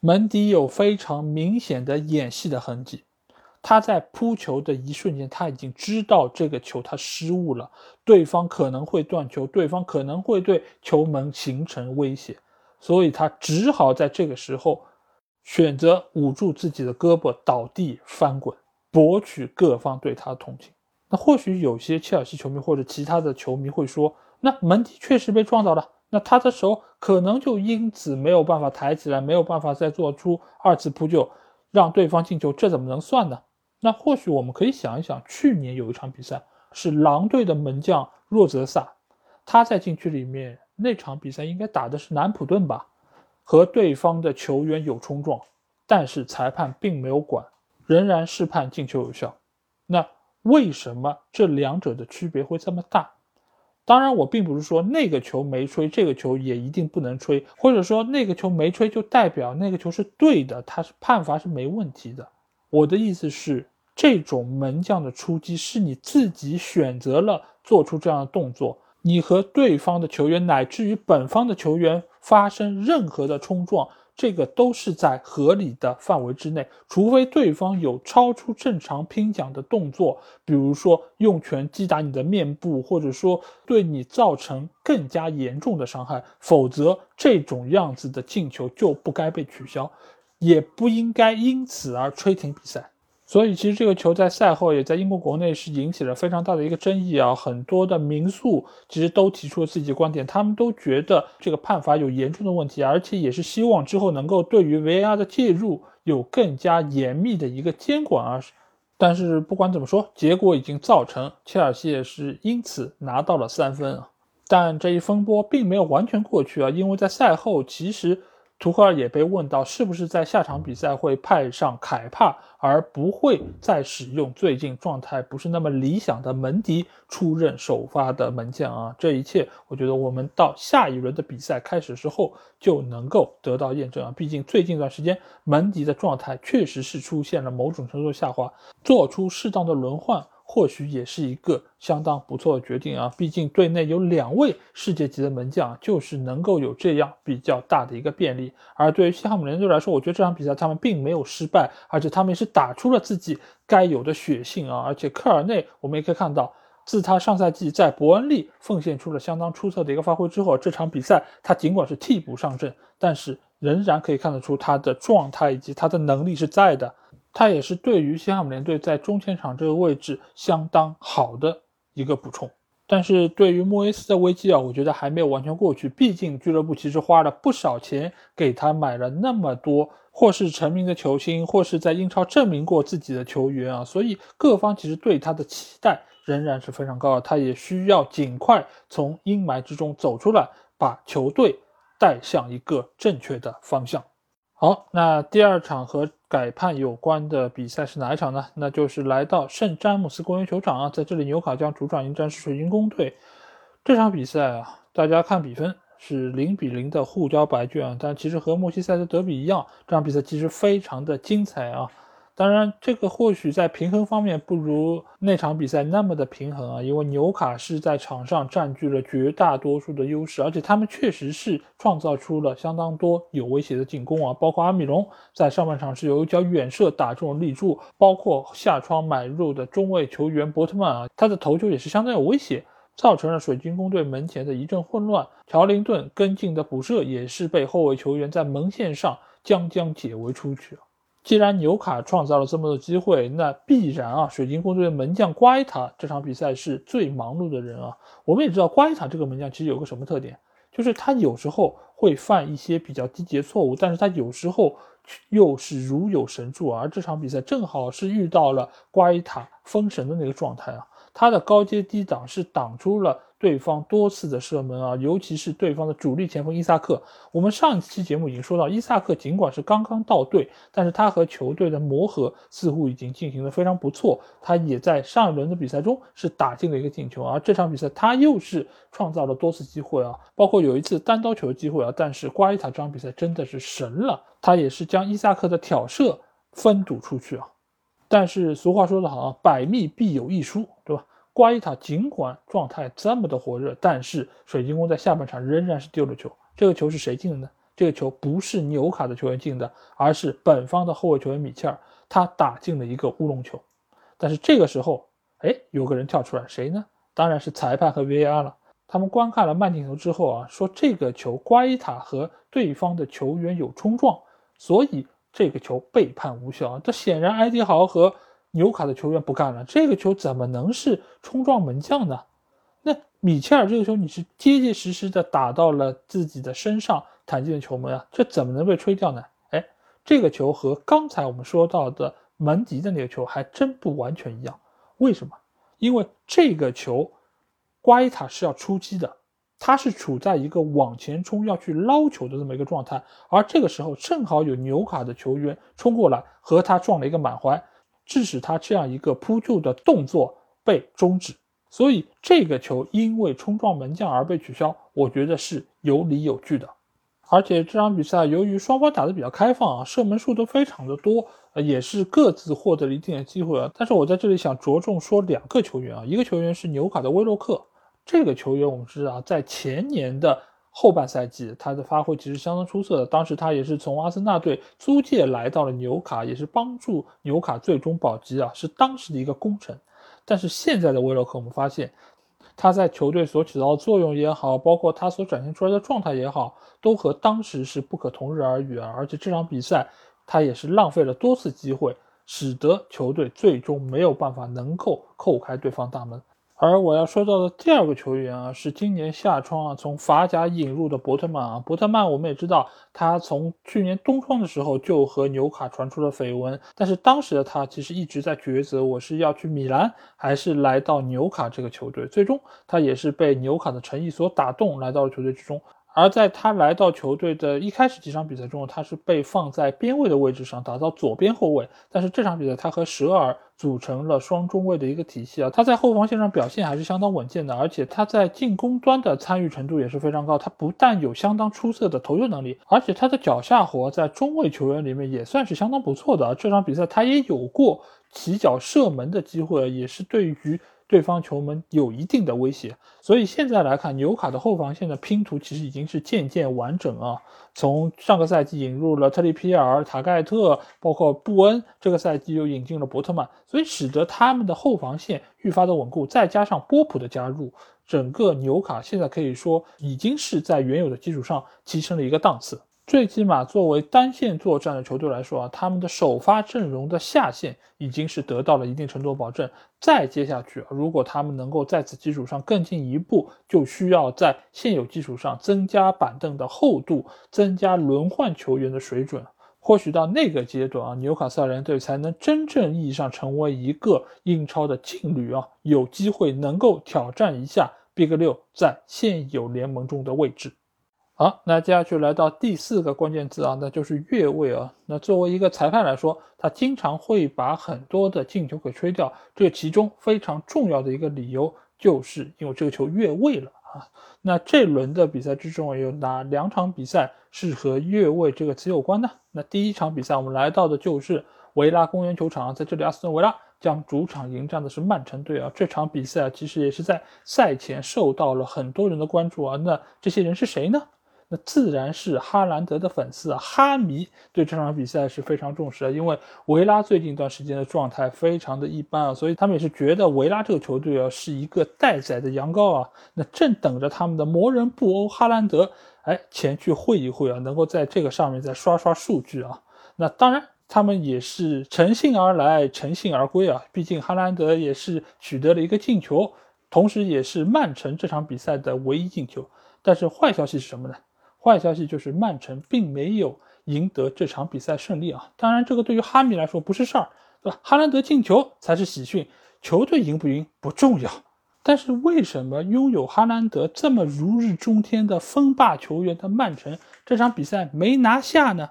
Speaker 1: 门迪有非常明显的演戏的痕迹。他在扑球的一瞬间，他已经知道这个球他失误了，对方可能会断球，对方可能会对球门形成威胁，所以他只好在这个时候选择捂住自己的胳膊，倒地翻滚，博取各方对他的同情。那或许有些切尔西球迷或者其他的球迷会说，那门迪确实被撞到了。那他的手可能就因此没有办法抬起来，没有办法再做出二次扑救，让对方进球，这怎么能算呢？那或许我们可以想一想，去年有一场比赛是狼队的门将若泽萨，他在禁区里面那场比赛应该打的是南普顿吧，和对方的球员有冲撞，但是裁判并没有管，仍然是判进球有效。那为什么这两者的区别会这么大？当然，我并不是说那个球没吹，这个球也一定不能吹，或者说那个球没吹就代表那个球是对的，他是判罚是没问题的。我的意思是，这种门将的出击是你自己选择了做出这样的动作，你和对方的球员乃至于本方的球员发生任何的冲撞。这个都是在合理的范围之内，除非对方有超出正常拼抢的动作，比如说用拳击打你的面部，或者说对你造成更加严重的伤害，否则这种样子的进球就不该被取消，也不应该因此而吹停比赛。所以，其实这个球在赛后也在英国国内是引起了非常大的一个争议啊！很多的民宿其实都提出了自己的观点，他们都觉得这个判罚有严重的问题，而且也是希望之后能够对于 VAR 的介入有更加严密的一个监管啊！但是不管怎么说，结果已经造成切尔西也是因此拿到了三分啊！但这一风波并没有完全过去啊，因为在赛后其实。图赫尔也被问到，是不是在下场比赛会派上凯帕，而不会再使用最近状态不是那么理想的门迪出任首发的门将啊？这一切，我觉得我们到下一轮的比赛开始之后就能够得到验证啊。毕竟最近一段时间，门迪的状态确实是出现了某种程度下滑，做出适当的轮换。或许也是一个相当不错的决定啊！毕竟队内有两位世界级的门将，就是能够有这样比较大的一个便利。而对于西汉姆联队来说，我觉得这场比赛他们并没有失败，而且他们也是打出了自己该有的血性啊！而且科尔内，我们也可以看到，自他上赛季在伯恩利奉献出了相当出色的一个发挥之后，这场比赛他尽管是替补上阵，但是仍然可以看得出他的状态以及他的能力是在的。他也是对于西汉姆联队在中前场这个位置相当好的一个补充，但是对于莫耶斯的危机啊，我觉得还没有完全过去。毕竟俱乐部其实花了不少钱给他买了那么多，或是成名的球星，或是在英超证明过自己的球员啊，所以各方其实对他的期待仍然是非常高的。他也需要尽快从阴霾之中走出来，把球队带向一个正确的方向。好，那第二场和改判有关的比赛是哪一场呢？那就是来到圣詹姆斯公园球场啊，在这里纽卡将主场迎战水晶宫队。这场比赛啊，大家看比分是零比零的互交白卷啊，但其实和莫西塞德德比一样，这场比赛其实非常的精彩啊。当然，这个或许在平衡方面不如那场比赛那么的平衡啊，因为纽卡是在场上占据了绝大多数的优势，而且他们确实是创造出了相当多有威胁的进攻啊，包括阿米隆在上半场是有一脚远射打中立柱，包括下窗买入的中卫球员伯特曼啊，他的头球也是相当有威胁，造成了水晶宫队门前的一阵混乱。乔林顿跟进的补射也是被后卫球员在门线上将将解围出去啊。既然纽卡创造了这么多机会，那必然啊，水晶宫队的门将瓜伊塔这场比赛是最忙碌的人啊。我们也知道瓜伊塔这个门将其实有个什么特点，就是他有时候会犯一些比较低级的错误，但是他有时候又是如有神助。而这场比赛正好是遇到了瓜伊塔封神的那个状态啊，他的高阶低挡是挡出了。对方多次的射门啊，尤其是对方的主力前锋伊萨克。我们上一期节目已经说到，伊萨克尽管是刚刚到队，但是他和球队的磨合似乎已经进行的非常不错。他也在上一轮的比赛中是打进了一个进球，而这场比赛他又是创造了多次机会啊，包括有一次单刀球的机会啊。但是瓜伊塔这场比赛真的是神了，他也是将伊萨克的挑射封堵出去啊。但是俗话说得好啊，百密必有一疏，瓜伊塔尽管状态这么的火热，但是水晶宫在下半场仍然是丢了球。这个球是谁进的呢？这个球不是纽卡的球员进的，而是本方的后卫球员米切尔，他打进了一个乌龙球。但是这个时候，哎，有个人跳出来，谁呢？当然是裁判和 VAR 了。他们观看了慢镜头之后啊，说这个球瓜伊塔和对方的球员有冲撞，所以这个球被判无效啊。这显然埃迪豪和纽卡的球员不干了，这个球怎么能是冲撞门将呢？那米切尔这个球你是结结实实的打到了自己的身上弹进的球门啊，这怎么能被吹掉呢？哎，这个球和刚才我们说到的门迪的那个球还真不完全一样。为什么？因为这个球瓜伊塔是要出击的，他是处在一个往前冲要去捞球的这么一个状态，而这个时候正好有纽卡的球员冲过来和他撞了一个满怀。致使他这样一个扑救的动作被终止，所以这个球因为冲撞门将而被取消，我觉得是有理有据的。而且这场比赛由于双方打得比较开放啊，射门数都非常的多，呃，也是各自获得了一定的机会啊。但是我在这里想着重说两个球员啊，一个球员是纽卡的威洛克。这个球员我们知道，在前年的后半赛季，他的发挥其实相当出色的。当时他也是从阿森纳队租借来到了纽卡，也是帮助纽卡最终保级啊，是当时的一个功臣。但是现在的威洛克，我们发现他在球队所起到的作用也好，包括他所展现出来的状态也好，都和当时是不可同日而语啊。而且这场比赛他也是浪费了多次机会，使得球队最终没有办法能够扣开对方大门。而我要说到的第二个球员啊，是今年夏窗啊从法甲引入的伯特曼啊。伯特曼我们也知道，他从去年冬窗的时候就和纽卡传出了绯闻，但是当时的他其实一直在抉择，我是要去米兰还是来到纽卡这个球队。最终他也是被纽卡的诚意所打动，来到了球队之中。而在他来到球队的一开始几场比赛中，他是被放在边位的位置上，打到左边后卫。但是这场比赛，他和舍尔组成了双中卫的一个体系啊，他在后防线上表现还是相当稳健的，而且他在进攻端的参与程度也是非常高。他不但有相当出色的投球能力，而且他的脚下活在中卫球员里面也算是相当不错的。这场比赛他也有过起脚射门的机会，也是对于。对方球门有一定的威胁，所以现在来看，纽卡的后防线的拼图其实已经是渐渐完整啊。从上个赛季引入了特里皮尔、塔盖特，包括布恩，这个赛季又引进了伯特曼，所以使得他们的后防线愈发的稳固。再加上波普的加入，整个纽卡现在可以说已经是在原有的基础上提升了一个档次。最起码，作为单线作战的球队来说啊，他们的首发阵容的下限已经是得到了一定程度保证。再接下去，如果他们能够在此基础上更进一步，就需要在现有基础上增加板凳的厚度，增加轮换球员的水准。或许到那个阶段啊，纽卡斯尔联队才能真正意义上成为一个英超的劲旅啊，有机会能够挑战一下 Big 六在现有联盟中的位置。好，那接下去来到第四个关键字啊，那就是越位啊。那作为一个裁判来说，他经常会把很多的进球给吹掉，这其中非常重要的一个理由，就是因为这个球越位了啊。那这轮的比赛之中，有哪两场比赛是和越位这个词有关呢？那第一场比赛，我们来到的就是维拉公园球场，在这里，阿斯顿维拉将主场迎战的是曼城队啊。这场比赛其实也是在赛前受到了很多人的关注啊。那这些人是谁呢？那自然是哈兰德的粉丝啊，哈迷对这场比赛是非常重视的，因为维拉最近一段时间的状态非常的一般啊，所以他们也是觉得维拉这个球队啊是一个待宰的羊羔啊，那正等着他们的魔人布欧哈兰德哎前去会一会啊，能够在这个上面再刷刷数据啊。那当然，他们也是乘兴而来，乘兴而归啊，毕竟哈兰德也是取得了一个进球，同时也是曼城这场比赛的唯一进球。但是坏消息是什么呢？坏消息就是曼城并没有赢得这场比赛胜利啊！当然，这个对于哈迷来说不是事儿，对吧？哈兰德进球才是喜讯，球队赢不赢不重要。但是为什么拥有哈兰德这么如日中天的锋霸球员的曼城这场比赛没拿下呢？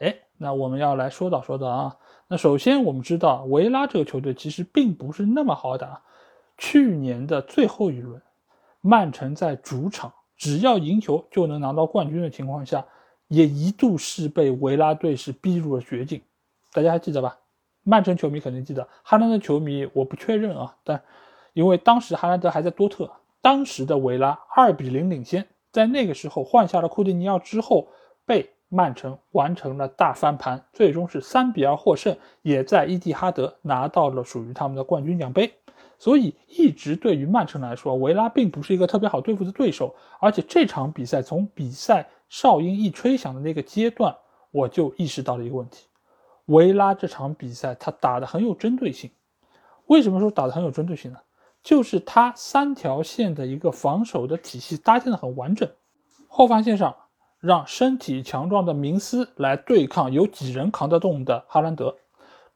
Speaker 1: 哎，那我们要来说道说道啊。那首先我们知道维拉这个球队其实并不是那么好打，去年的最后一轮，曼城在主场。只要赢球就能拿到冠军的情况下，也一度是被维拉队是逼入了绝境。大家还记得吧？曼城球迷肯定记得，哈兰德球迷我不确认啊。但因为当时哈兰德还在多特，当时的维拉二比零领先，在那个时候换下了库蒂尼奥之后，被曼城完成了大翻盘，最终是三比二获胜，也在伊蒂哈德拿到了属于他们的冠军奖杯。所以，一直对于曼城来说，维拉并不是一个特别好对付的对手。而且这场比赛从比赛哨音一吹响的那个阶段，我就意识到了一个问题：维拉这场比赛他打的很有针对性。为什么说打的很有针对性呢？就是他三条线的一个防守的体系搭建的很完整。后防线上让身体强壮的明斯来对抗有几人扛得动的哈兰德，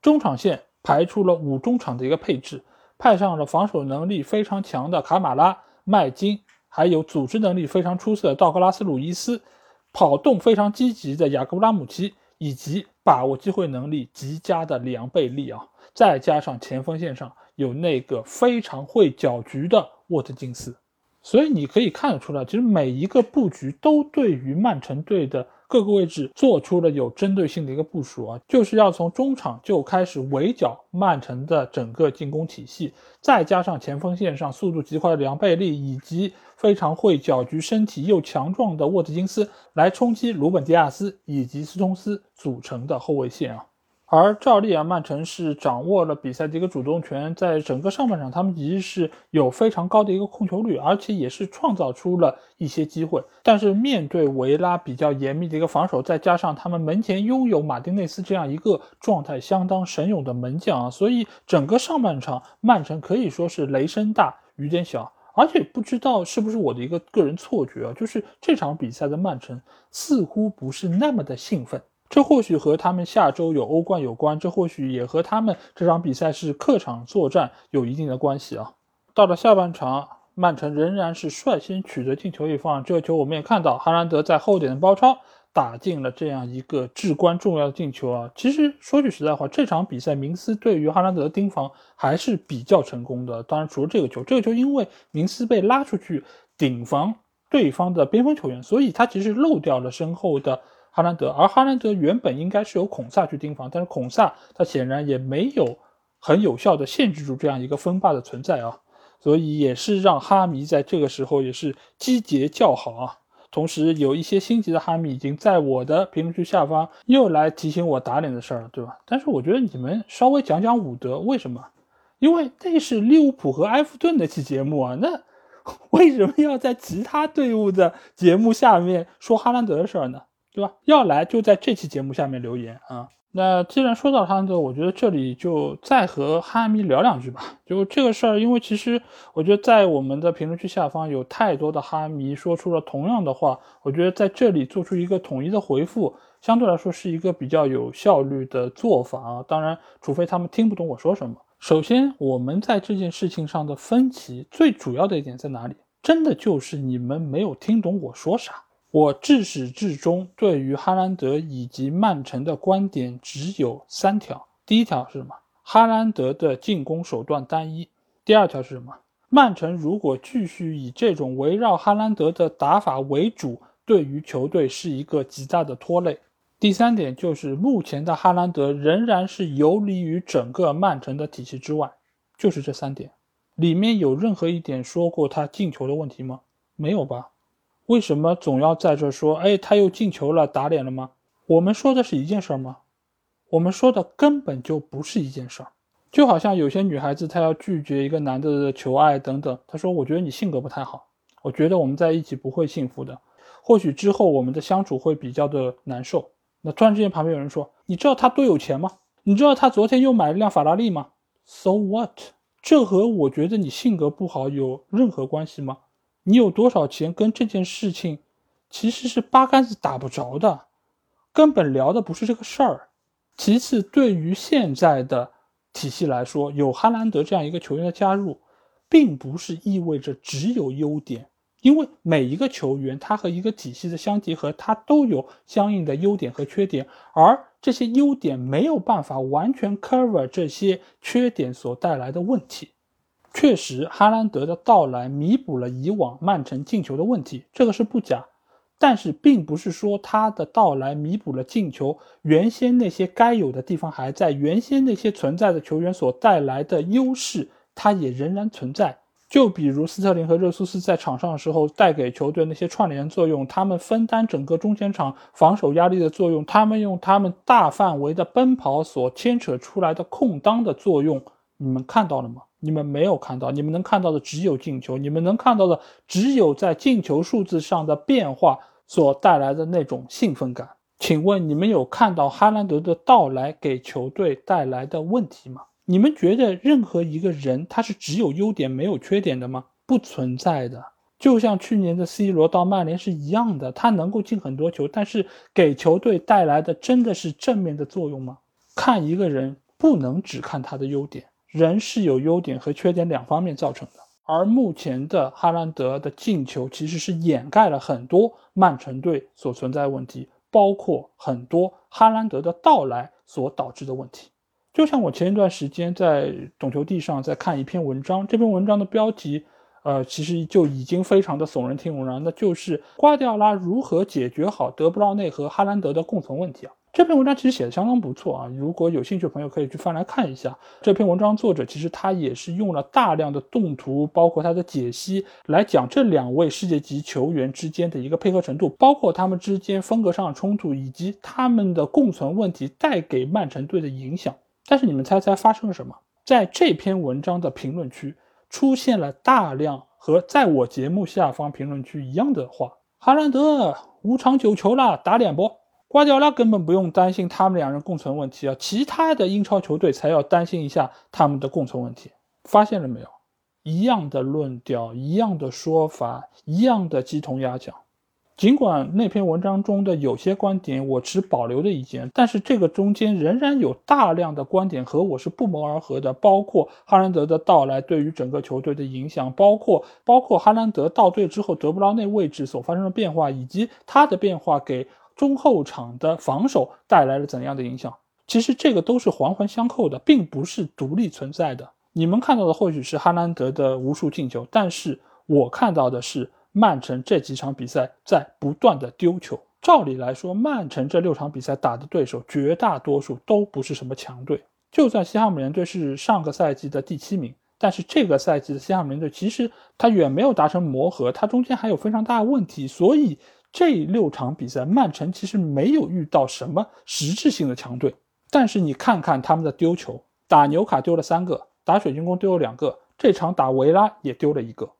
Speaker 1: 中场线排出了五中场的一个配置。派上了防守能力非常强的卡马拉、麦金，还有组织能力非常出色的道格拉斯·鲁伊斯，跑动非常积极的雅各布拉姆齐，以及把握机会能力极佳的里昂贝利啊，再加上前锋线上有那个非常会搅局的沃特金斯，所以你可以看得出来，其实每一个布局都对于曼城队的各个位置做出了有针对性的一个部署啊，就是要从中场就开始围剿曼城的整个进攻体系，再加上前锋线上速度极快的梁贝利以及非常会搅局、身体又强壮的沃特金斯来冲击鲁本迪亚斯以及斯通斯组成的后卫线啊。而照例啊，曼城是掌握了比赛的一个主动权，在整个上半场，他们其实是有非常高的一个控球率，而且也是创造出了一些机会。但是面对维拉比较严密的一个防守，再加上他们门前拥有马丁内斯这样一个状态相当神勇的门将啊，所以整个上半场曼城可以说是雷声大雨点小。而且不知道是不是我的一个个人错觉啊，就是这场比赛的曼城似乎不是那么的兴奋。这或许和他们下周有欧冠有关，这或许也和他们这场比赛是客场作战有一定的关系啊。到了下半场，曼城仍然是率先取得进球一方，这个球我们也看到，哈兰德在后点的包抄打进了这样一个至关重要的进球啊。其实说句实在话，这场比赛明斯对于哈兰德的盯防还是比较成功的。当然，除了这个球，这个球因为明斯被拉出去顶防对方的边锋球员，所以他其实漏掉了身后的。哈兰德，而哈兰德原本应该是由孔萨去盯防，但是孔萨他显然也没有很有效的限制住这样一个锋霸的存在啊，所以也是让哈迷在这个时候也是击节叫好啊。同时，有一些心急的哈迷已经在我的评论区下方又来提醒我打脸的事儿了，对吧？但是我觉得你们稍微讲讲伍德，为什么？因为那是利物浦和埃弗顿那期节目啊，那为什么要在其他队伍的节目下面说哈兰德的事儿呢？对吧？要来就在这期节目下面留言啊。那既然说到哈兰德，我觉得这里就再和哈迷聊两句吧。就这个事儿，因为其实我觉得在我们的评论区下方有太多的哈迷说出了同样的话，我觉得在这里做出一个统一的回复，相对来说是一个比较有效率的做法啊。当然，除非他们听不懂我说什么。首先，我们在这件事情上的分歧最主要的一点在哪里？真的就是你们没有听懂我说啥。我至始至终对于哈兰德以及曼城的观点只有三条：第一条是什么？哈兰德的进攻手段单一；第二条是什么？曼城如果继续以这种围绕哈兰德的打法为主，对于球队是一个极大的拖累；第三点就是目前的哈兰德仍然是游离于整个曼城的体系之外。就是这三点，里面有任何一点说过他进球的问题吗？没有吧？为什么总要在这说？哎，他又进球了，打脸了吗？我们说的是一件事儿吗？我们说的根本就不是一件事儿。就好像有些女孩子，她要拒绝一个男的的求爱等等，她说：“我觉得你性格不太好，我觉得我们在一起不会幸福的，或许之后我们的相处会比较的难受。”那突然之间旁边有人说：“你知道他多有钱吗？你知道他昨天又买了辆法拉利吗？”So what？这和我觉得你性格不好有任何关系吗？你有多少钱跟这件事情其实是八竿子打不着的，根本聊的不是这个事儿。其次，对于现在的体系来说，有哈兰德这样一个球员的加入，并不是意味着只有优点，因为每一个球员他和一个体系的相结合，他都有相应的优点和缺点，而这些优点没有办法完全 cover 这些缺点所带来的问题。确实，哈兰德的到来弥补了以往曼城进球的问题，这个是不假。但是，并不是说他的到来弥补了进球原先那些该有的地方还在，原先那些存在的球员所带来的优势，它也仍然存在。就比如斯特林和热苏斯在场上的时候带给球队那些串联作用，他们分担整个中前场防守压力的作用，他们用他们大范围的奔跑所牵扯出来的空当的作用，你们看到了吗？你们没有看到，你们能看到的只有进球，你们能看到的只有在进球数字上的变化所带来的那种兴奋感。请问你们有看到哈兰德的到来给球队带来的问题吗？你们觉得任何一个人他是只有优点没有缺点的吗？不存在的。就像去年的 C 罗到曼联是一样的，他能够进很多球，但是给球队带来的真的是正面的作用吗？看一个人不能只看他的优点。人是有优点和缺点两方面造成的，而目前的哈兰德的进球其实是掩盖了很多曼城队所存在的问题，包括很多哈兰德的到来所导致的问题。就像我前一段时间在懂球帝上在看一篇文章，这篇文章的标题，呃，其实就已经非常的耸人听闻了，那就是瓜迪奥拉如何解决好德布劳内和哈兰德的共存问题啊。这篇文章其实写的相当不错啊，如果有兴趣的朋友可以去翻来看一下。这篇文章作者其实他也是用了大量的动图，包括他的解析来讲这两位世界级球员之间的一个配合程度，包括他们之间风格上的冲突，以及他们的共存问题带给曼城队的影响。但是你们猜猜发生了什么？在这篇文章的评论区出现了大量和在我节目下方评论区一样的话：哈兰德五场九球了，打脸不？瓜迪奥拉根本不用担心他们两人共存问题啊，其他的英超球队才要担心一下他们的共存问题。发现了没有？一样的论调，一样的说法，一样的鸡同鸭讲。尽管那篇文章中的有些观点我持保留的意见，但是这个中间仍然有大量的观点和我是不谋而合的，包括哈兰德的到来对于整个球队的影响，包括包括哈兰德到队之后德布劳内位置所发生的变化，以及他的变化给。中后场的防守带来了怎样的影响？其实这个都是环环相扣的，并不是独立存在的。你们看到的或许是哈兰德的无数进球，但是我看到的是曼城这几场比赛在不断的丢球。照理来说，曼城这六场比赛打的对手绝大多数都不是什么强队。就算西汉姆联队是上个赛季的第七名，但是这个赛季的西汉姆联队其实他远没有达成磨合，他中间还有非常大的问题，所以。这六场比赛，曼城其实没有遇到什么实质性的强队，但是你看看他们的丢球，打纽卡丢了三个，打水晶宫丢了两个，这场打维拉也丢了一个。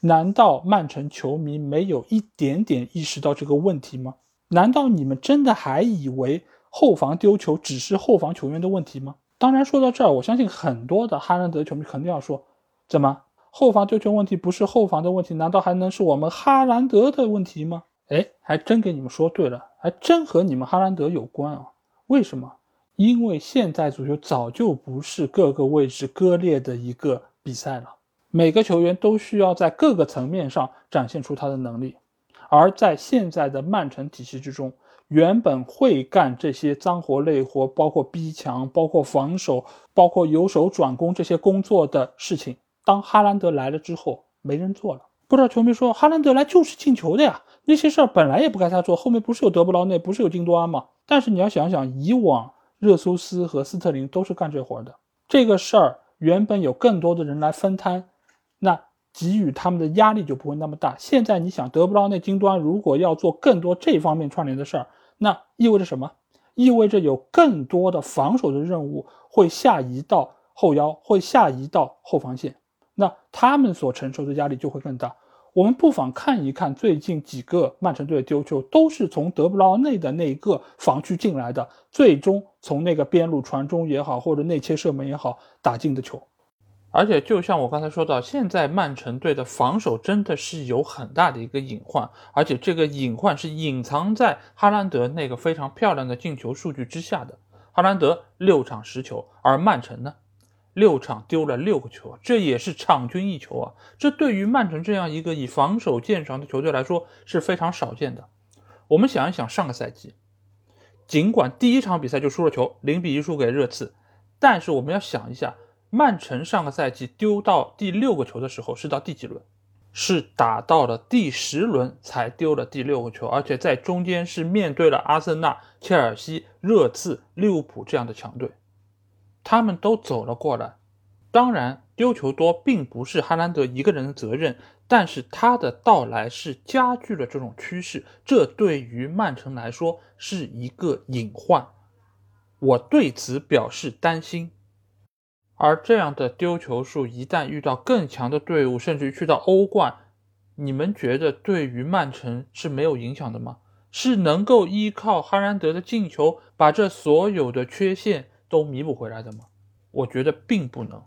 Speaker 1: 难道曼城球迷没有一点点意识到这个问题吗？难道你们真的还以为后防丢球只是后防球员的问题吗？当然，说到这儿，我相信很多的哈兰德球迷肯定要说，怎么后防丢球问题不是后防的问题？难道还能是我们哈兰德的问题吗？哎，还真给你们说对了，还真和你们哈兰德有关啊？为什么？因为现在足球早就不是各个位置割裂的一个比赛了，每个球员都需要在各个层面上展现出他的能力。而在现在的曼城体系之中，原本会干这些脏活累活，包括逼抢、包括防守、包括由守转攻这些工作的事情，当哈兰德来了之后，没人做了。不知道球迷说，哈兰德来就是进球的呀。那些事儿本来也不该他做，后面不是有德布劳内，不是有金多安吗？但是你要想想，以往热苏斯和斯特林都是干这活的，这个事儿原本有更多的人来分摊，那给予他们的压力就不会那么大。现在你想，德布劳内、金多安如果要做更多这方面串联的事儿，那意味着什么？意味着有更多的防守的任务会下移到后腰，会下移到后防线，那他们所承受的压力就会更大。我们不妨看一看最近几个曼城队的丢球，都是从德布劳内的那一个防区进来的，最终从那个边路传中也好，或者内切射门也好，打进的球。而且，就像我刚才说到，现在曼城队的防守真的是有很大的一个隐患，而且这个隐患是隐藏在哈兰德那个非常漂亮的进球数据之下的。哈兰德六场十球，而曼城呢？六场丢了六个球，这也是场均一球啊！这对于曼城这样一个以防守见长的球队来说是非常少见的。我们想一想，上个赛季，尽管第一场比赛就输了球，零比一输给热刺，但是我们要想一下，曼城上个赛季丢到第六个球的时候是到第几轮？是打到了第十轮才丢了第六个球，而且在中间是面对了阿森纳、切尔西、热刺、利物浦这样的强队。他们都走了过来，当然丢球多并不是哈兰德一个人的责任，但是他的到来是加剧了这种趋势，这对于曼城来说是一个隐患，我对此表示担心。而这样的丢球数一旦遇到更强的队伍，甚至于去到欧冠，你们觉得对于曼城是没有影响的吗？是能够依靠哈兰德的进球把这所有的缺陷？都弥补回来的吗？我觉得并不能。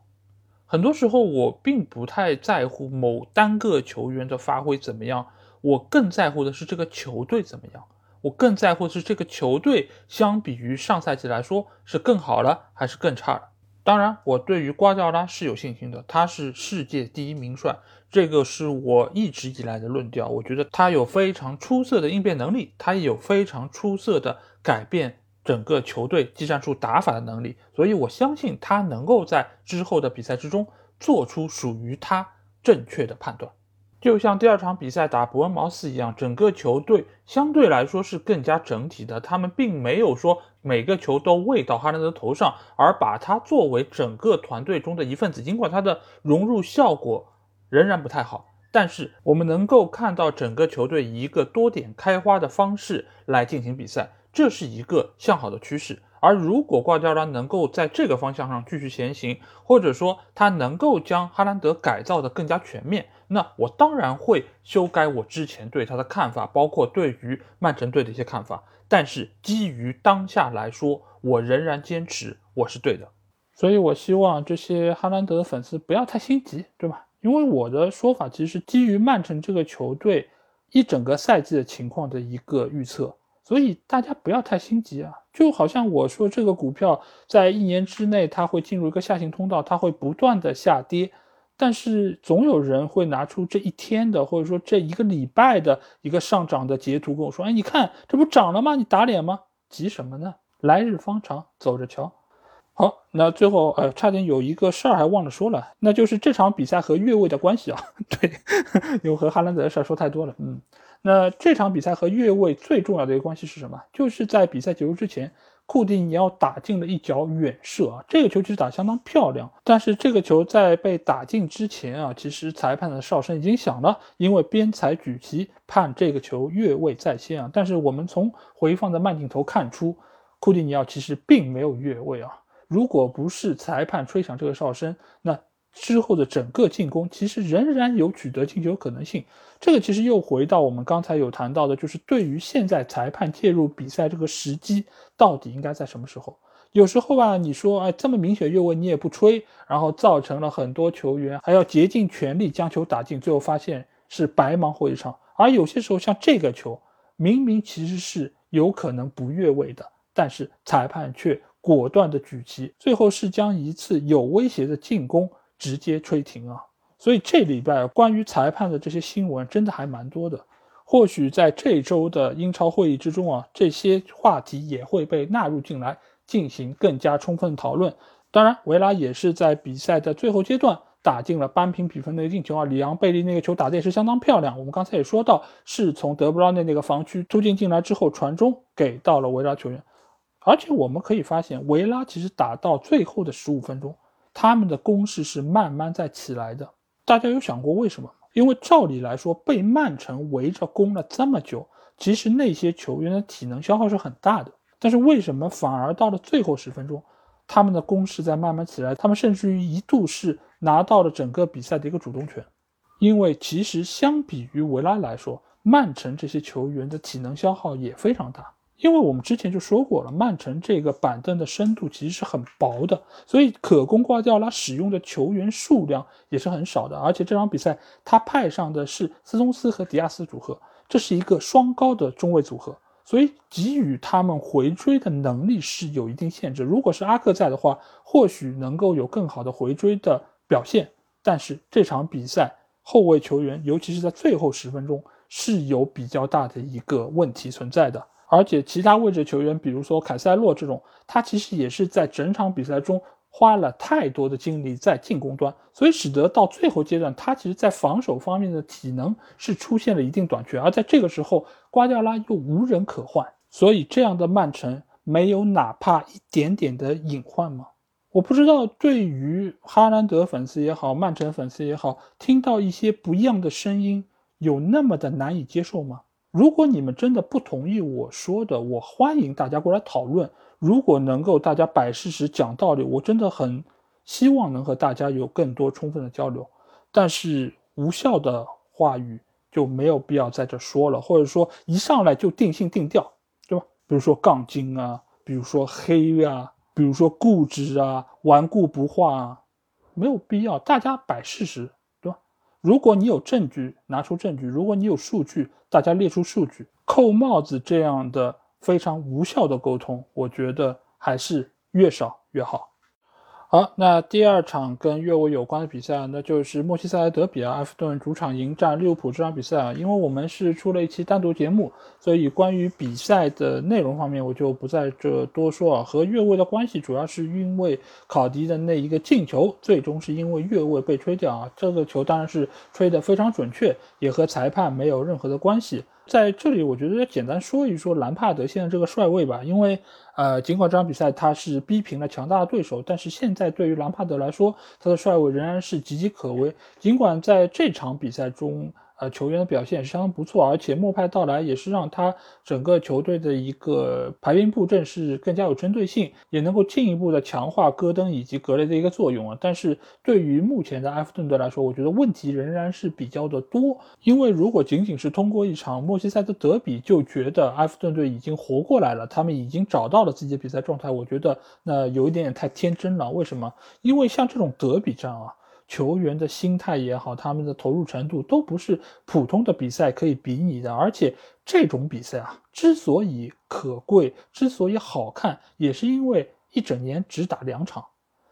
Speaker 1: 很多时候，我并不太在乎某单个球员的发挥怎么样，我更在乎的是这个球队怎么样。我更在乎的是这个球队相比于上赛季来说是更好了还是更差了。当然，我对于瓜迪奥拉是有信心的，他是世界第一名帅，这个是我一直以来的论调。我觉得他有非常出色的应变能力，他也有非常出色的改变。整个球队技战术打法的能力，所以我相信他能够在之后的比赛之中做出属于他正确的判断。就像第二场比赛打伯恩茅斯一样，整个球队相对来说是更加整体的。他们并没有说每个球都喂到哈兰德头上，而把他作为整个团队中的一份子。尽管他的融入效果仍然不太好，但是我们能够看到整个球队以一个多点开花的方式来进行比赛，这是一个向好的趋势。而如果瓜迪奥拉能够在这个方向上继续前行，或者说他能够将哈兰德改造的更加全面，那我当然会修改我之前对他的看法，包括对于曼城队的一些看法。但是基于当下来说，我仍然坚持我是对的。所以我希望这些哈兰德的粉丝不要太心急，对吧？因为我的说法其实是基于曼城这个球队一整个赛季的情况的一个预测。所以大家不要太心急啊，就好像我说这个股票在一年之内它会进入一个下行通道，它会不断的下跌，但是总有人会拿出这一天的或者说这一个礼拜的一个上涨的截图跟我说，哎，你看这不涨了吗？你打脸吗？急什么呢？来日方长，走着瞧。好，那最后呃，差点有一个事儿还忘了说了，那就是这场比赛和越位的关系啊。(laughs) 对，(laughs) 因为和哈兰德的事儿说太多了，嗯。那这场比赛和越位最重要的一个关系是什么？就是在比赛结束之前，库蒂尼奥打进了一脚远射啊，这个球其实打相当漂亮。但是这个球在被打进之前啊，其实裁判的哨声已经响了，因为边裁举旗判这个球越位在先啊。但是我们从回放的慢镜头看出，库蒂尼奥其实并没有越位啊。如果不是裁判吹响这个哨声，那。之后的整个进攻其实仍然有取得进球可能性。这个其实又回到我们刚才有谈到的，就是对于现在裁判介入比赛这个时机到底应该在什么时候？有时候吧，你说哎这么明显越位你也不吹，然后造成了很多球员还要竭尽全力将球打进，最后发现是白忙活一场。而有些时候像这个球，明明其实是有可能不越位的，但是裁判却果断的举旗，最后是将一次有威胁的进攻。直接吹停啊！所以这礼拜关于裁判的这些新闻真的还蛮多的。或许在这周的英超会议之中啊，这些话题也会被纳入进来，进行更加充分讨论。当然，维拉也是在比赛的最后阶段打进了扳平比分的进球啊！里昂贝利那个球打的也是相当漂亮。我们刚才也说到，是从德布劳内那个防区突进进来之后传中给到了维拉球员。而且我们可以发现，维拉其实打到最后的十五分钟。他们的攻势是慢慢在起来的，大家有想过为什么吗？因为照理来说，被曼城围着攻了这么久，其实那些球员的体能消耗是很大的。但是为什么反而到了最后十分钟，他们的攻势在慢慢起来？他们甚至于一度是拿到了整个比赛的一个主动权。因为其实相比于维拉来说，曼城这些球员的体能消耗也非常大。因为我们之前就说过了，曼城这个板凳的深度其实是很薄的，所以可供瓜迪奥拉使用的球员数量也是很少的。而且这场比赛他派上的是斯通斯和迪亚斯组合，这是一个双高的中卫组合，所以给予他们回追的能力是有一定限制。如果是阿克在的话，或许能够有更好的回追的表现，但是这场比赛后卫球员，尤其是在最后十分钟，是有比较大的一个问题存在的。而且其他位置球员，比如说凯塞洛这种，他其实也是在整场比赛中花了太多的精力在进攻端，所以使得到最后阶段，他其实在防守方面的体能是出现了一定短缺。而在这个时候，瓜迪奥拉又无人可换，所以这样的曼城没有哪怕一点点的隐患吗？我不知道，对于哈兰德粉丝也好，曼城粉丝也好，听到一些不一样的声音，有那么的难以接受吗？如果你们真的不同意我说的，我欢迎大家过来讨论。如果能够大家摆事实、讲道理，我真的很希望能和大家有更多充分的交流。但是无效的话语就没有必要在这说了，或者说一上来就定性定调，对吧？比如说杠精啊，比如说黑啊，比如说固执啊、顽固不化啊，没有必要。大家摆事实。如果你有证据，拿出证据；如果你有数据，大家列出数据。扣帽子这样的非常无效的沟通，我觉得还是越少越好。好，那第二场跟越位有关的比赛，那就是莫西塞德比啊，埃弗顿主场迎战利物浦这场比赛啊，因为我们是出了一期单独节目，所以关于比赛的内容方面，我就不在这多说啊。和越位的关系，主要是因为考迪的那一个进球，最终是因为越位被吹掉啊。这个球当然是吹得非常准确，也和裁判没有任何的关系。在这里，我觉得简单说一说兰帕德现在这个帅位吧，因为，呃，尽管这场比赛他是逼平了强大的对手，但是现在对于兰帕德来说，他的帅位仍然是岌岌可危。尽管在这场比赛中，呃，球员的表现相当不错，而且莫派到来也是让他整个球队的一个排兵布阵是更加有针对性，也能够进一步的强化戈登以及格雷的一个作用啊。但是对于目前的埃弗顿队来说，我觉得问题仍然是比较的多。因为如果仅仅是通过一场莫西塞德德比就觉得埃弗顿队已经活过来了，他们已经找到了自己的比赛状态，我觉得那有一点点太天真了。为什么？因为像这种德比战啊。球员的心态也好，他们的投入程度都不是普通的比赛可以比拟的。而且这种比赛啊，之所以可贵，之所以好看，也是因为一整年只打两场。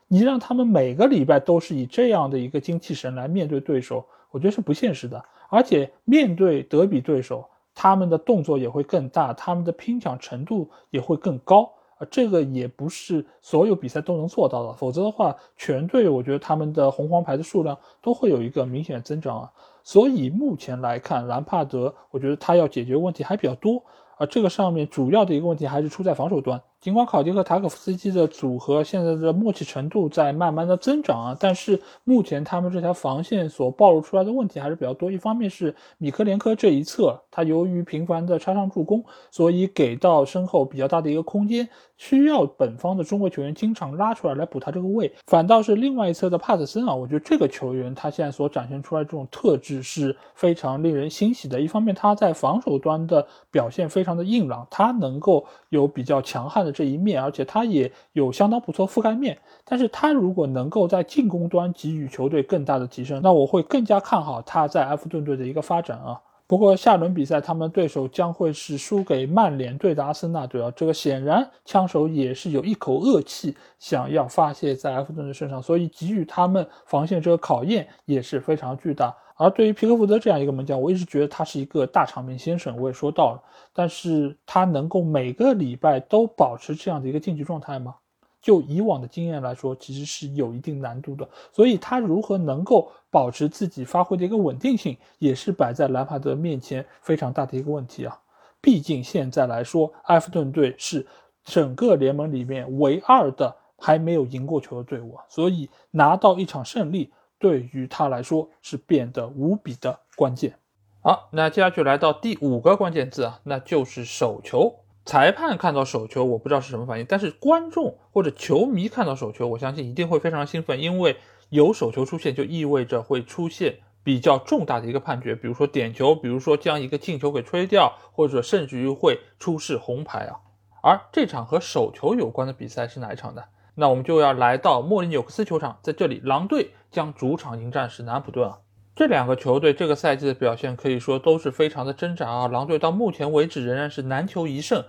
Speaker 1: 你让他们每个礼拜都是以这样的一个精气神来面对对手，我觉得是不现实的。而且面对德比对手，他们的动作也会更大，他们的拼抢程度也会更高。啊，这个也不是所有比赛都能做到的，否则的话，全队我觉得他们的红黄牌的数量都会有一个明显增长啊。所以目前来看，兰帕德，我觉得他要解决问题还比较多啊。这个上面主要的一个问题还是出在防守端。尽管考迪和塔可夫斯基的组合现在的默契程度在慢慢的增长啊，但是目前他们这条防线所暴露出来的问题还是比较多。一方面是米科连科这一侧，他由于频繁的插上助攻，所以给到身后比较大的一个空间，需要本方的中国球员经常拉出来来补他这个位。反倒是另外一侧的帕特森啊，我觉得这个球员他现在所展现出来这种特质是非常令人欣喜的。一方面他在防守端的表现非常的硬朗，他能够有比较强悍的。这一面，而且他也有相当不错覆盖面。但是他如果能够在进攻端给予球队更大的提升，那我会更加看好他在埃弗顿队的一个发展啊。不过下轮比赛他们对手将会是输给曼联队的阿森纳队啊，这个显然枪手也是有一口恶气想要发泄在埃弗顿的身上，所以给予他们防线这个考验也是非常巨大。而对于皮克福德这样一个门将，我一直觉得他是一个大场面先生，我也说到了，但是他能够每个礼拜都保持这样的一个竞技状态吗？就以往的经验来说，其实是有一定难度的。所以他如何能够保持自己发挥的一个稳定性，也是摆在兰帕德面前非常大的一个问题啊。毕竟现在来说，埃弗顿队是整个联盟里面唯二的还没有赢过球的队伍啊，所以拿到一场胜利。对于他来说是变得无比的关键。好，那接下去来到第五个关键字啊，那就是手球。裁判看到手球，我不知道是什么反应，但是观众或者球迷看到手球，我相信一定会非常兴奋，因为有手球出现就意味着会出现比较重大的一个判决，比如说点球，比如说将一个进球给吹掉，或者甚至于会出示红牌啊。而这场和手球有关的比赛是哪一场呢？那我们就要来到莫里纽克斯球场，在这里，狼队将主场迎战是南普顿啊。这两个球队这个赛季的表现可以说都是非常的挣扎啊。狼队到目前为止仍然是难求一胜，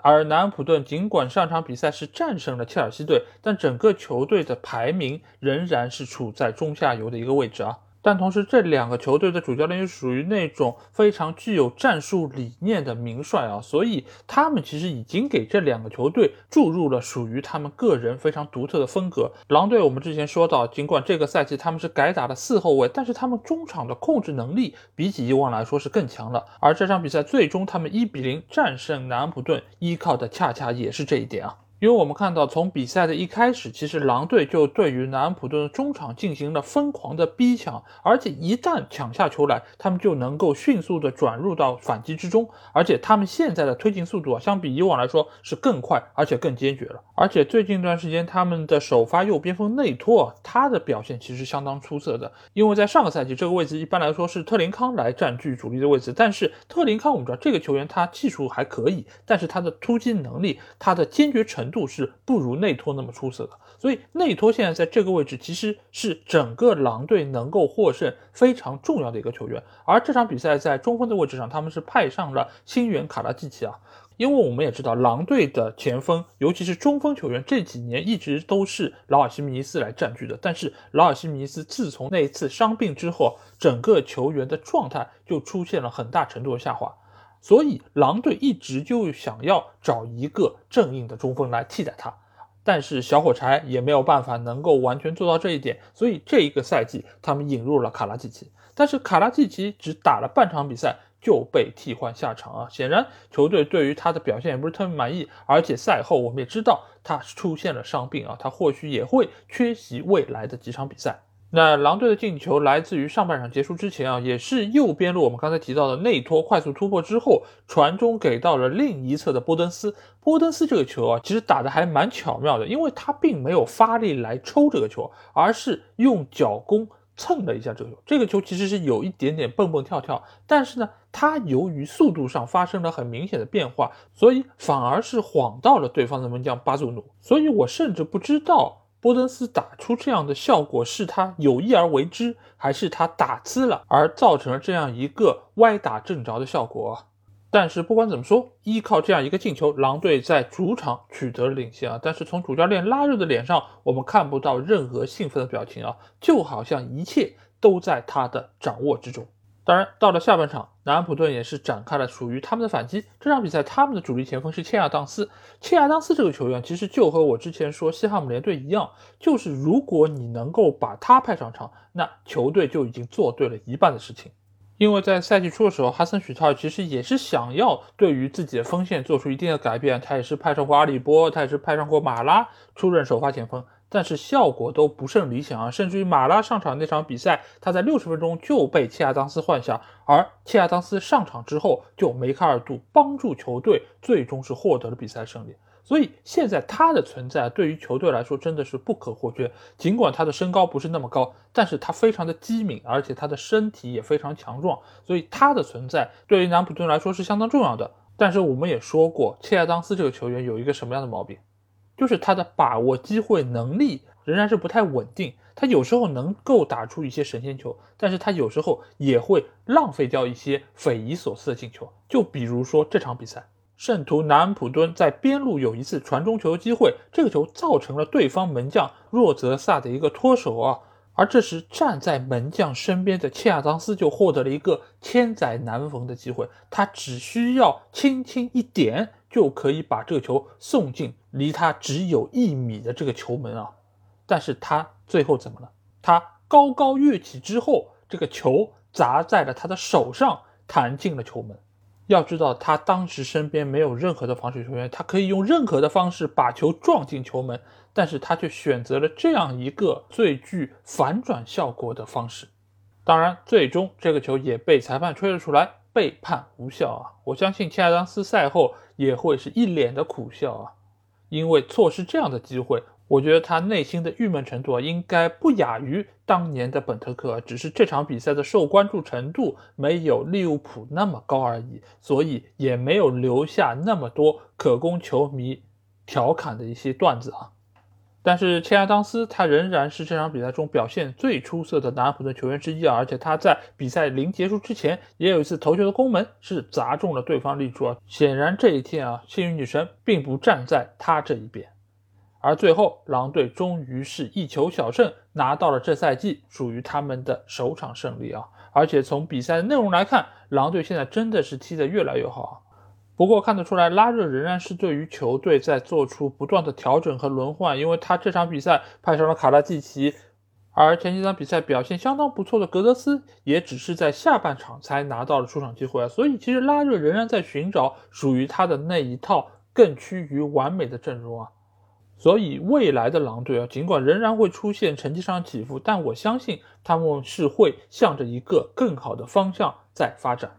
Speaker 1: 而南安普顿尽管上场比赛是战胜了切尔西队，但整个球队的排名仍然是处在中下游的一个位置啊。但同时，这两个球队的主教练又属于那种非常具有战术理念的名帅啊，所以他们其实已经给这两个球队注入了属于他们个人非常独特的风格。狼队，我们之前说到，尽管这个赛季他们是改打了四后卫，但是他们中场的控制能力比起以往来说是更强了。而这场比赛最终他们一比零战胜南安普顿，依靠的恰恰也是这一点啊。因为我们看到，从比赛的一开始，其实狼队就对于南安普顿的中场进行了疯狂的逼抢，而且一旦抢下球来，他们就能够迅速的转入到反击之中，而且他们现在的推进速度啊，相比以往来说是更快，而且更坚决了。而且最近一段时间，他们的首发右边锋内托啊，他的表现其实相当出色的。因为在上个赛季，这个位置一般来说是特林康来占据主力的位置，但是特林康我们知道这个球员他技术还可以，但是他的突击能力，他的坚决程。度是不如内托那么出色的，所以内托现在在这个位置其实是整个狼队能够获胜非常重要的一个球员。而这场比赛在中锋的位置上，他们是派上了新援卡拉季奇啊。因为我们也知道，狼队的前锋，尤其是中锋球员，这几年一直都是劳尔西米尼斯来占据的。但是劳尔西米尼斯自从那一次伤病之后，整个球员的状态就出现了很大程度的下滑，所以狼队一直就想要找一个正印的中锋来替代他。但是小火柴也没有办法能够完全做到这一点，所以这一个赛季他们引入了卡拉季奇，但是卡拉季奇只打了半场比赛。就被替换下场啊！显然球队对于他的表现也不是特别满意，而且赛后我们也知道他出现了伤病啊，他或许也会缺席未来的几场比赛。那狼队的进球来自于上半场结束之前啊，也是右边路我们刚才提到的内托快速突破之后传中给到了另一侧的波登斯。波登斯这个球啊，其实打的还蛮巧妙的，因为他并没有发力来抽这个球，而是用脚弓。蹭了一下这个球，这个球其实是有一点点蹦蹦跳跳，但是呢，它由于速度上发生了很明显的变化，所以反而是晃到了对方的门将巴祖努。所以我甚至不知道波登斯打出这样的效果是他有意而为之，还是他打呲了而造成了这样一个歪打正着的效果。但是不管怎么说，依靠这样一个进球，狼队在主场取得了领先啊！但是从主教练拉热的脸上，我们看不到任何兴奋的表情啊，就好像一切都在他的掌握之中。当然，到了下半场，南安普顿也是展开了属于他们的反击。这场比赛，他们的主力前锋是切亚当斯。切亚当斯这个球员，其实就和我之前说西汉姆联队一样，就是如果你能够把他派上场，那球队就已经做对了一半的事情。因为在赛季初的时候，哈森许特尔其实也是想要对于自己的锋线做出一定的改变，他也是派上过阿里波，他也是派上过马拉出任首发前锋，但是效果都不甚理想啊，甚至于马拉上场那场比赛，他在六十分钟就被切亚当斯换下，而切亚当斯上场之后就梅开二度，帮助球队最终是获得了比赛胜利。所以现在他的存在对于球队来说真的是不可或缺。尽管他的身高不是那么高，但是他非常的机敏，而且他的身体也非常强壮。所以他的存在对于南普顿来说是相当重要的。但是我们也说过，切亚当斯这个球员有一个什么样的毛病，就是他的把握机会能力仍然是不太稳定。他有时候能够打出一些神仙球，但是他有时候也会浪费掉一些匪夷所思的进球。就比如说这场比赛。圣徒南安普敦在边路有一次传中球机会，这个球造成了对方门将若泽萨的一个脱手啊，而这时站在门将身边的切亚当斯就获得了一个千载难逢的机会，他只需要轻轻一点就可以把这个球送进离他只有一米的这个球门啊，但是他最后怎么了？他高高跃起之后，这个球砸在了他的手上，弹进了球门。要知道，他当时身边没有任何的防守球员，他可以用任何的方式把球撞进球门，但是他却选择了这样一个最具反转效果的方式。当然，最终这个球也被裁判吹了出来，被判无效啊！我相信切亚当斯赛后也会是一脸的苦笑啊，因为错失这样的机会。我觉得他内心的郁闷程度啊，应该不亚于当年的本特克，只是这场比赛的受关注程度没有利物浦那么高而已，所以也没有留下那么多可供球迷调侃的一些段子啊。但是切亚当斯他仍然是这场比赛中表现最出色的南安普顿球员之一啊，而且他在比赛临结束之前也有一次头球的攻门是砸中了对方立柱啊。显然这一天啊，幸运女神并不站在他这一边。而最后，狼队终于是一球小胜，拿到了这赛季属于他们的首场胜利啊！而且从比赛的内容来看，狼队现在真的是踢得越来越好啊。不过看得出来，拉热仍然是对于球队在做出不断的调整和轮换，因为他这场比赛派上了卡拉季奇，而前几场比赛表现相当不错的格德斯也只是在下半场才拿到了出场机会啊。所以其实拉热仍然在寻找属于他的那一套更趋于完美的阵容啊。所以未来的狼队啊，尽管仍然会出现成绩上的起伏，但我相信他们是会向着一个更好的方向在发展。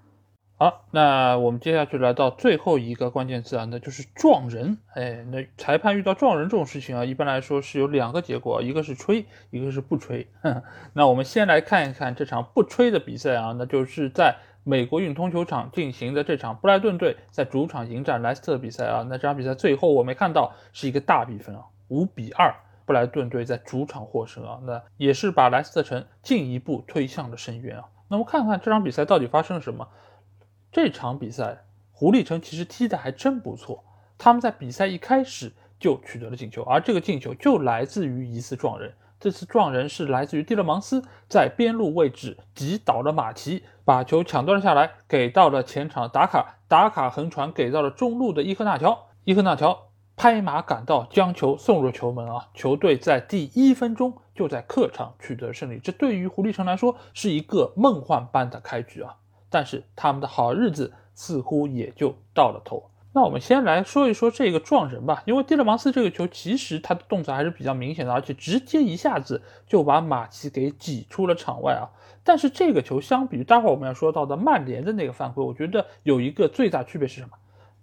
Speaker 1: 好，那我们接下去来到最后一个关键词啊，那就是撞人。哎，那裁判遇到撞人这种事情啊，一般来说是有两个结果，一个是吹，一个是不吹。(laughs) 那我们先来看一看这场不吹的比赛啊，那就是在。美国运通球场进行的这场布莱顿队在主场迎战莱斯特比赛啊，那这场比赛最后我没看到是一个大比分啊，五比二，布莱顿队在主场获胜啊，那也是把莱斯特城进一步推向了深渊啊。那么看看这场比赛到底发生了什么？这场比赛狐狸城其实踢得还真不错，他们在比赛一开始就取得了进球，而这个进球就来自于一次撞人。这次撞人是来自于蒂勒芒斯在边路位置击倒了马奇，把球抢断了下来，给到了前场达卡，达卡横传给到了中路的伊科纳乔，伊科纳乔拍马赶到，将球送入球门啊！球队在第一分钟就在客场取得胜利，这对于狐狸城来说是一个梦幻般的开局啊！但是他们的好日子似乎也就到了头。那我们先来说一说这个撞人吧，因为蒂勒芒斯这个球其实他的动作还是比较明显的，而且直接一下子就把马奇给挤出了场外啊。但是这个球相比于待会儿我们要说到的曼联的那个犯规，我觉得有一个最大区别是什么？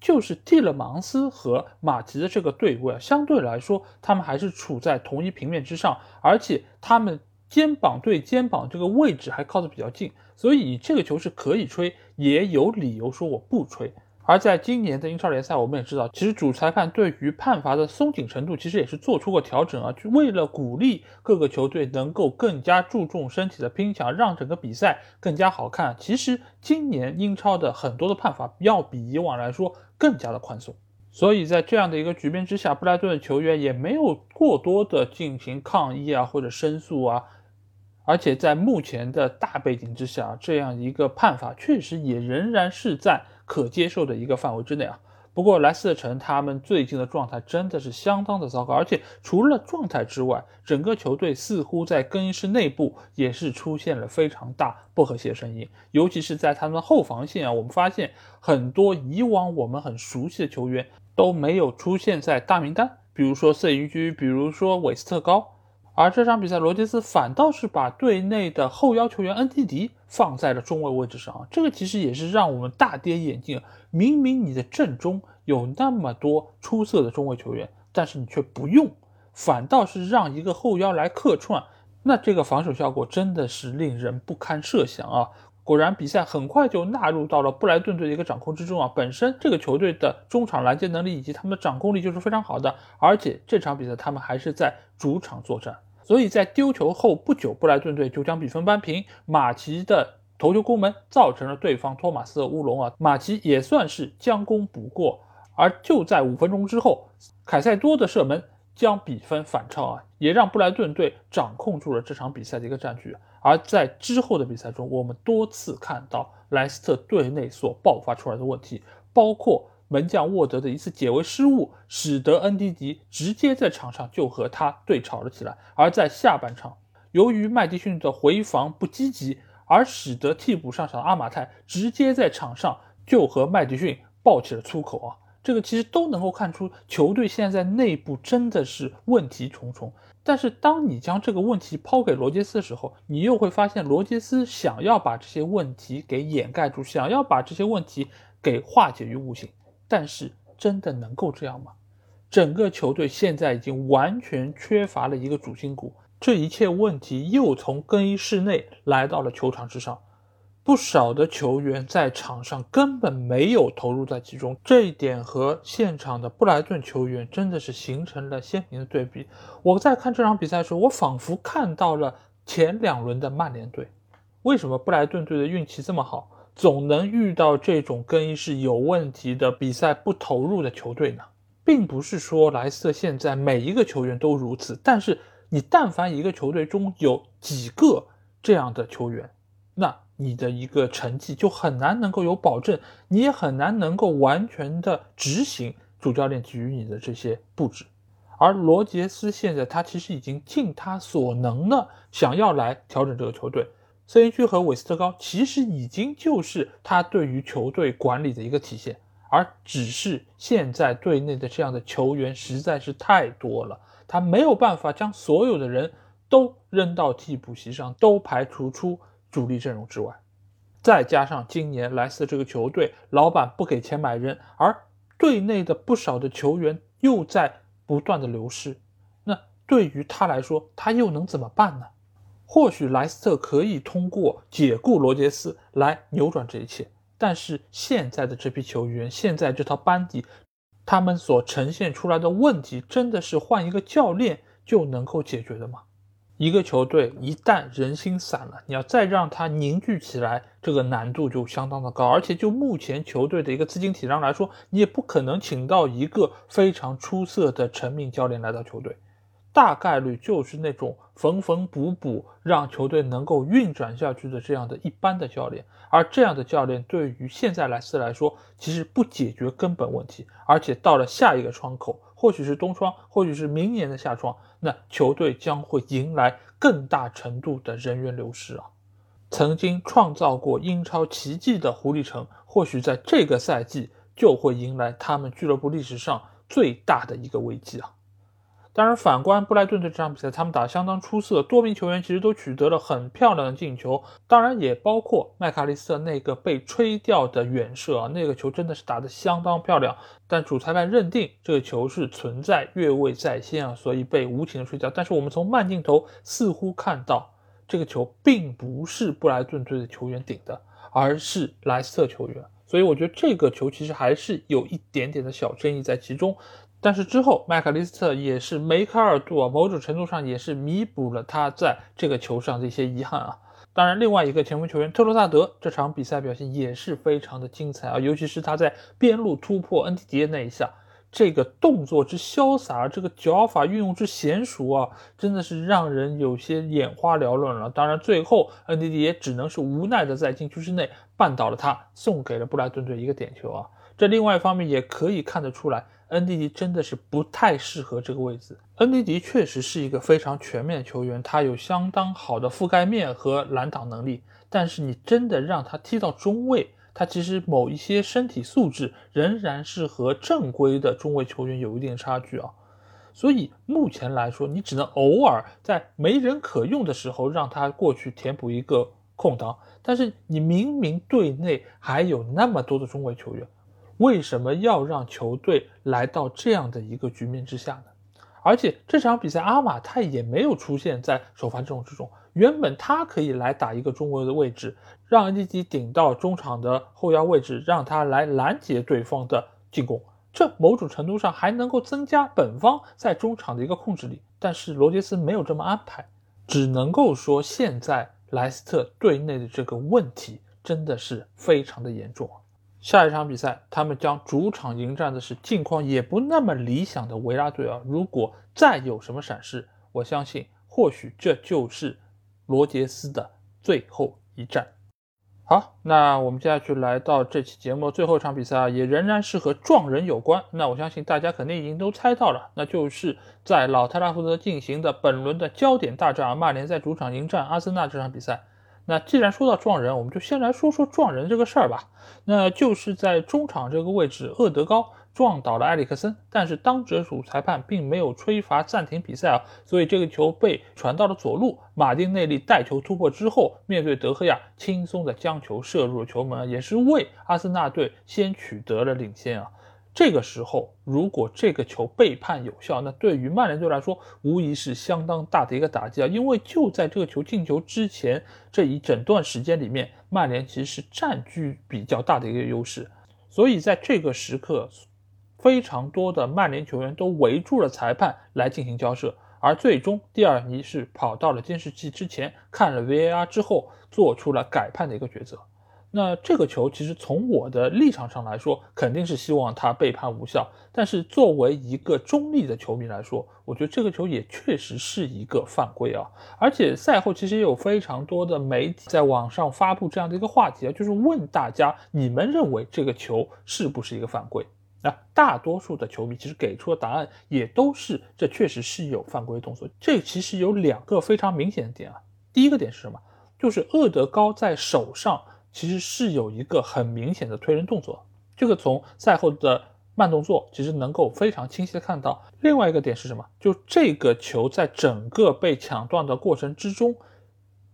Speaker 1: 就是蒂勒芒斯和马奇的这个对位啊，相对来说他们还是处在同一平面之上，而且他们肩膀对肩膀这个位置还靠得比较近，所以这个球是可以吹，也有理由说我不吹。而在今年的英超联赛，我们也知道，其实主裁判对于判罚的松紧程度，其实也是做出过调整啊，就为了鼓励各个球队能够更加注重身体的拼抢，让整个比赛更加好看。其实今年英超的很多的判罚要比以往来说更加的宽松，所以在这样的一个局面之下，布莱顿的球员也没有过多的进行抗议啊或者申诉啊，而且在目前的大背景之下，这样一个判罚确实也仍然是在。可接受的一个范围之内啊。不过莱斯特城他们最近的状态真的是相当的糟糕，而且除了状态之外，整个球队似乎在更衣室内部也是出现了非常大不和谐声音，尤其是在他们的后防线啊，我们发现很多以往我们很熟悉的球员都没有出现在大名单，比如说瑟云居，比如说韦斯特高。而这场比赛，罗杰斯反倒是把队内的后腰球员恩蒂迪放在了中卫位置上，这个其实也是让我们大跌眼镜。明明你的阵中有那么多出色的中卫球员，但是你却不用，反倒是让一个后腰来客串，那这个防守效果真的是令人不堪设想啊！果然，比赛很快就纳入到了布莱顿队的一个掌控之中啊。本身这个球队的中场拦截能力以及他们的掌控力就是非常好的，而且这场比赛他们还是在主场作战。所以在丢球后不久，布莱顿队就将比分扳平。马奇的头球攻门造成了对方托马斯的乌龙啊，马奇也算是将功补过。而就在五分钟之后，凯塞多的射门将比分反超啊，也让布莱顿队掌控住了这场比赛的一个战局。而在之后的比赛中，我们多次看到莱斯特队内所爆发出来的问题，包括。门将沃德的一次解围失误，使得恩迪迪直接在场上就和他对吵了起来。而在下半场，由于麦迪逊的回防不积极，而使得替补上场的阿马泰直接在场上就和麦迪逊爆起了粗口啊！这个其实都能够看出球队现在内部真的是问题重重。但是当你将这个问题抛给罗杰斯的时候，你又会发现罗杰斯想要把这些问题给掩盖住，想要把这些问题给化解于无形。但是真的能够这样吗？整个球队现在已经完全缺乏了一个主心骨，这一切问题又从更衣室内来到了球场之上。不少的球员在场上根本没有投入在其中，这一点和现场的布莱顿球员真的是形成了鲜明的对比。我在看这场比赛的时候，我仿佛看到了前两轮的曼联队。为什么布莱顿队的运气这么好？总能遇到这种更衣室有问题的比赛不投入的球队呢，并不是说莱斯特现在每一个球员都如此，但是你但凡一个球队中有几个这样的球员，那你的一个成绩就很难能够有保证，你也很难能够完全的执行主教练给予你的这些布置。而罗杰斯现在他其实已经尽他所能的想要来调整这个球队。瑟林区和韦斯特高其实已经就是他对于球队管理的一个体现，而只是现在队内的这样的球员实在是太多了，他没有办法将所有的人都扔到替补席上，都排除出主力阵容之外。再加上今年莱斯这个球队老板不给钱买人，而队内的不少的球员又在不断的流失，那对于他来说，他又能怎么办呢？或许莱斯特可以通过解雇罗杰斯来扭转这一切，但是现在的这批球员，现在这套班底，他们所呈现出来的问题，真的是换一个教练就能够解决的吗？一个球队一旦人心散了，你要再让它凝聚起来，这个难度就相当的高。而且就目前球队的一个资金体量来说，你也不可能请到一个非常出色的成名教练来到球队，大概率就是那种缝缝补补，让球队能够运转下去的这样的一般的教练。而这样的教练对于现在莱斯来说，其实不解决根本问题，而且到了下一个窗口。或许是冬窗，或许是明年的夏窗，那球队将会迎来更大程度的人员流失啊！曾经创造过英超奇迹的狐狸城，或许在这个赛季就会迎来他们俱乐部历史上最大的一个危机啊！当然，反观布莱顿队这场比赛，他们打得相当出色，多名球员其实都取得了很漂亮的进球。当然，也包括麦卡利斯特那个被吹掉的远射啊，那个球真的是打得相当漂亮。但主裁判认定这个球是存在越位在先啊，所以被无情的吹掉。但是我们从慢镜头似乎看到，这个球并不是布莱顿队的球员顶的，而是莱斯特球员。所以我觉得这个球其实还是有一点点的小争议在其中。但是之后，麦克利斯特也是梅开二度啊，某种程度上也是弥补了他在这个球上的一些遗憾啊。当然，另外一个前锋球员特罗萨德这场比赛表现也是非常的精彩啊，尤其是他在边路突破恩迪迪那一下，这个动作之潇洒，这个脚法运用之娴熟啊，真的是让人有些眼花缭乱了。当然，最后恩迪迪也只能是无奈的在禁区之内绊倒了他，送给了布莱顿队一个点球啊。这另外一方面也可以看得出来。恩迪迪真的是不太适合这个位置。恩迪迪确实是一个非常全面的球员，他有相当好的覆盖面和拦挡能力。但是你真的让他踢到中卫，他其实某一些身体素质仍然是和正规的中卫球员有一定差距啊。所以目前来说，你只能偶尔在没人可用的时候让他过去填补一个空当。但是你明明队内还有那么多的中卫球员。为什么要让球队来到这样的一个局面之下呢？而且这场比赛阿马泰也没有出现在首发阵容之中。原本他可以来打一个中卫的位置，让恩迪迪顶到中场的后腰位置，让他来拦截对方的进攻。这某种程度上还能够增加本方在中场的一个控制力。但是罗杰斯没有这么安排，只能够说现在莱斯特队内的这个问题真的是非常的严重。下一场比赛，他们将主场迎战的是近况也不那么理想的维拉队啊！如果再有什么闪失，我相信或许这就是罗杰斯的最后一战。好，那我们接下去来到这期节目最后一场比赛啊，也仍然是和撞人有关。那我相信大家肯定已经都猜到了，那就是在老特拉福德进行的本轮的焦点大战啊，曼联在主场迎战阿森纳这场比赛。那既然说到撞人，我们就先来说说撞人这个事儿吧。那就是在中场这个位置，厄德高撞倒了埃里克森，但是当值主裁判并没有吹罚暂停比赛啊，所以这个球被传到了左路，马丁内利带球突破之后，面对德赫亚，轻松的将球射入了球门，也是为阿森纳队先取得了领先啊。这个时候，如果这个球被判有效，那对于曼联队来说，无疑是相当大的一个打击啊！因为就在这个球进球之前这一整段时间里面，曼联其实是占据比较大的一个优势，所以在这个时刻，非常多的曼联球员都围住了裁判来进行交涉，而最终蒂尔尼是跑到了监视器之前，看了 VAR 之后，做出了改判的一个抉择。那这个球其实从我的立场上来说，肯定是希望他被判无效。但是作为一个中立的球迷来说，我觉得这个球也确实是一个犯规啊。而且赛后其实也有非常多的媒体在网上发布这样的一个话题啊，就是问大家你们认为这个球是不是一个犯规？那大多数的球迷其实给出的答案也都是这确实是有犯规动作。这其实有两个非常明显的点啊。第一个点是什么？就是厄德高在手上。其实是有一个很明显的推人动作，这个从赛后的慢动作其实能够非常清晰的看到。另外一个点是什么？就这个球在整个被抢断的过程之中，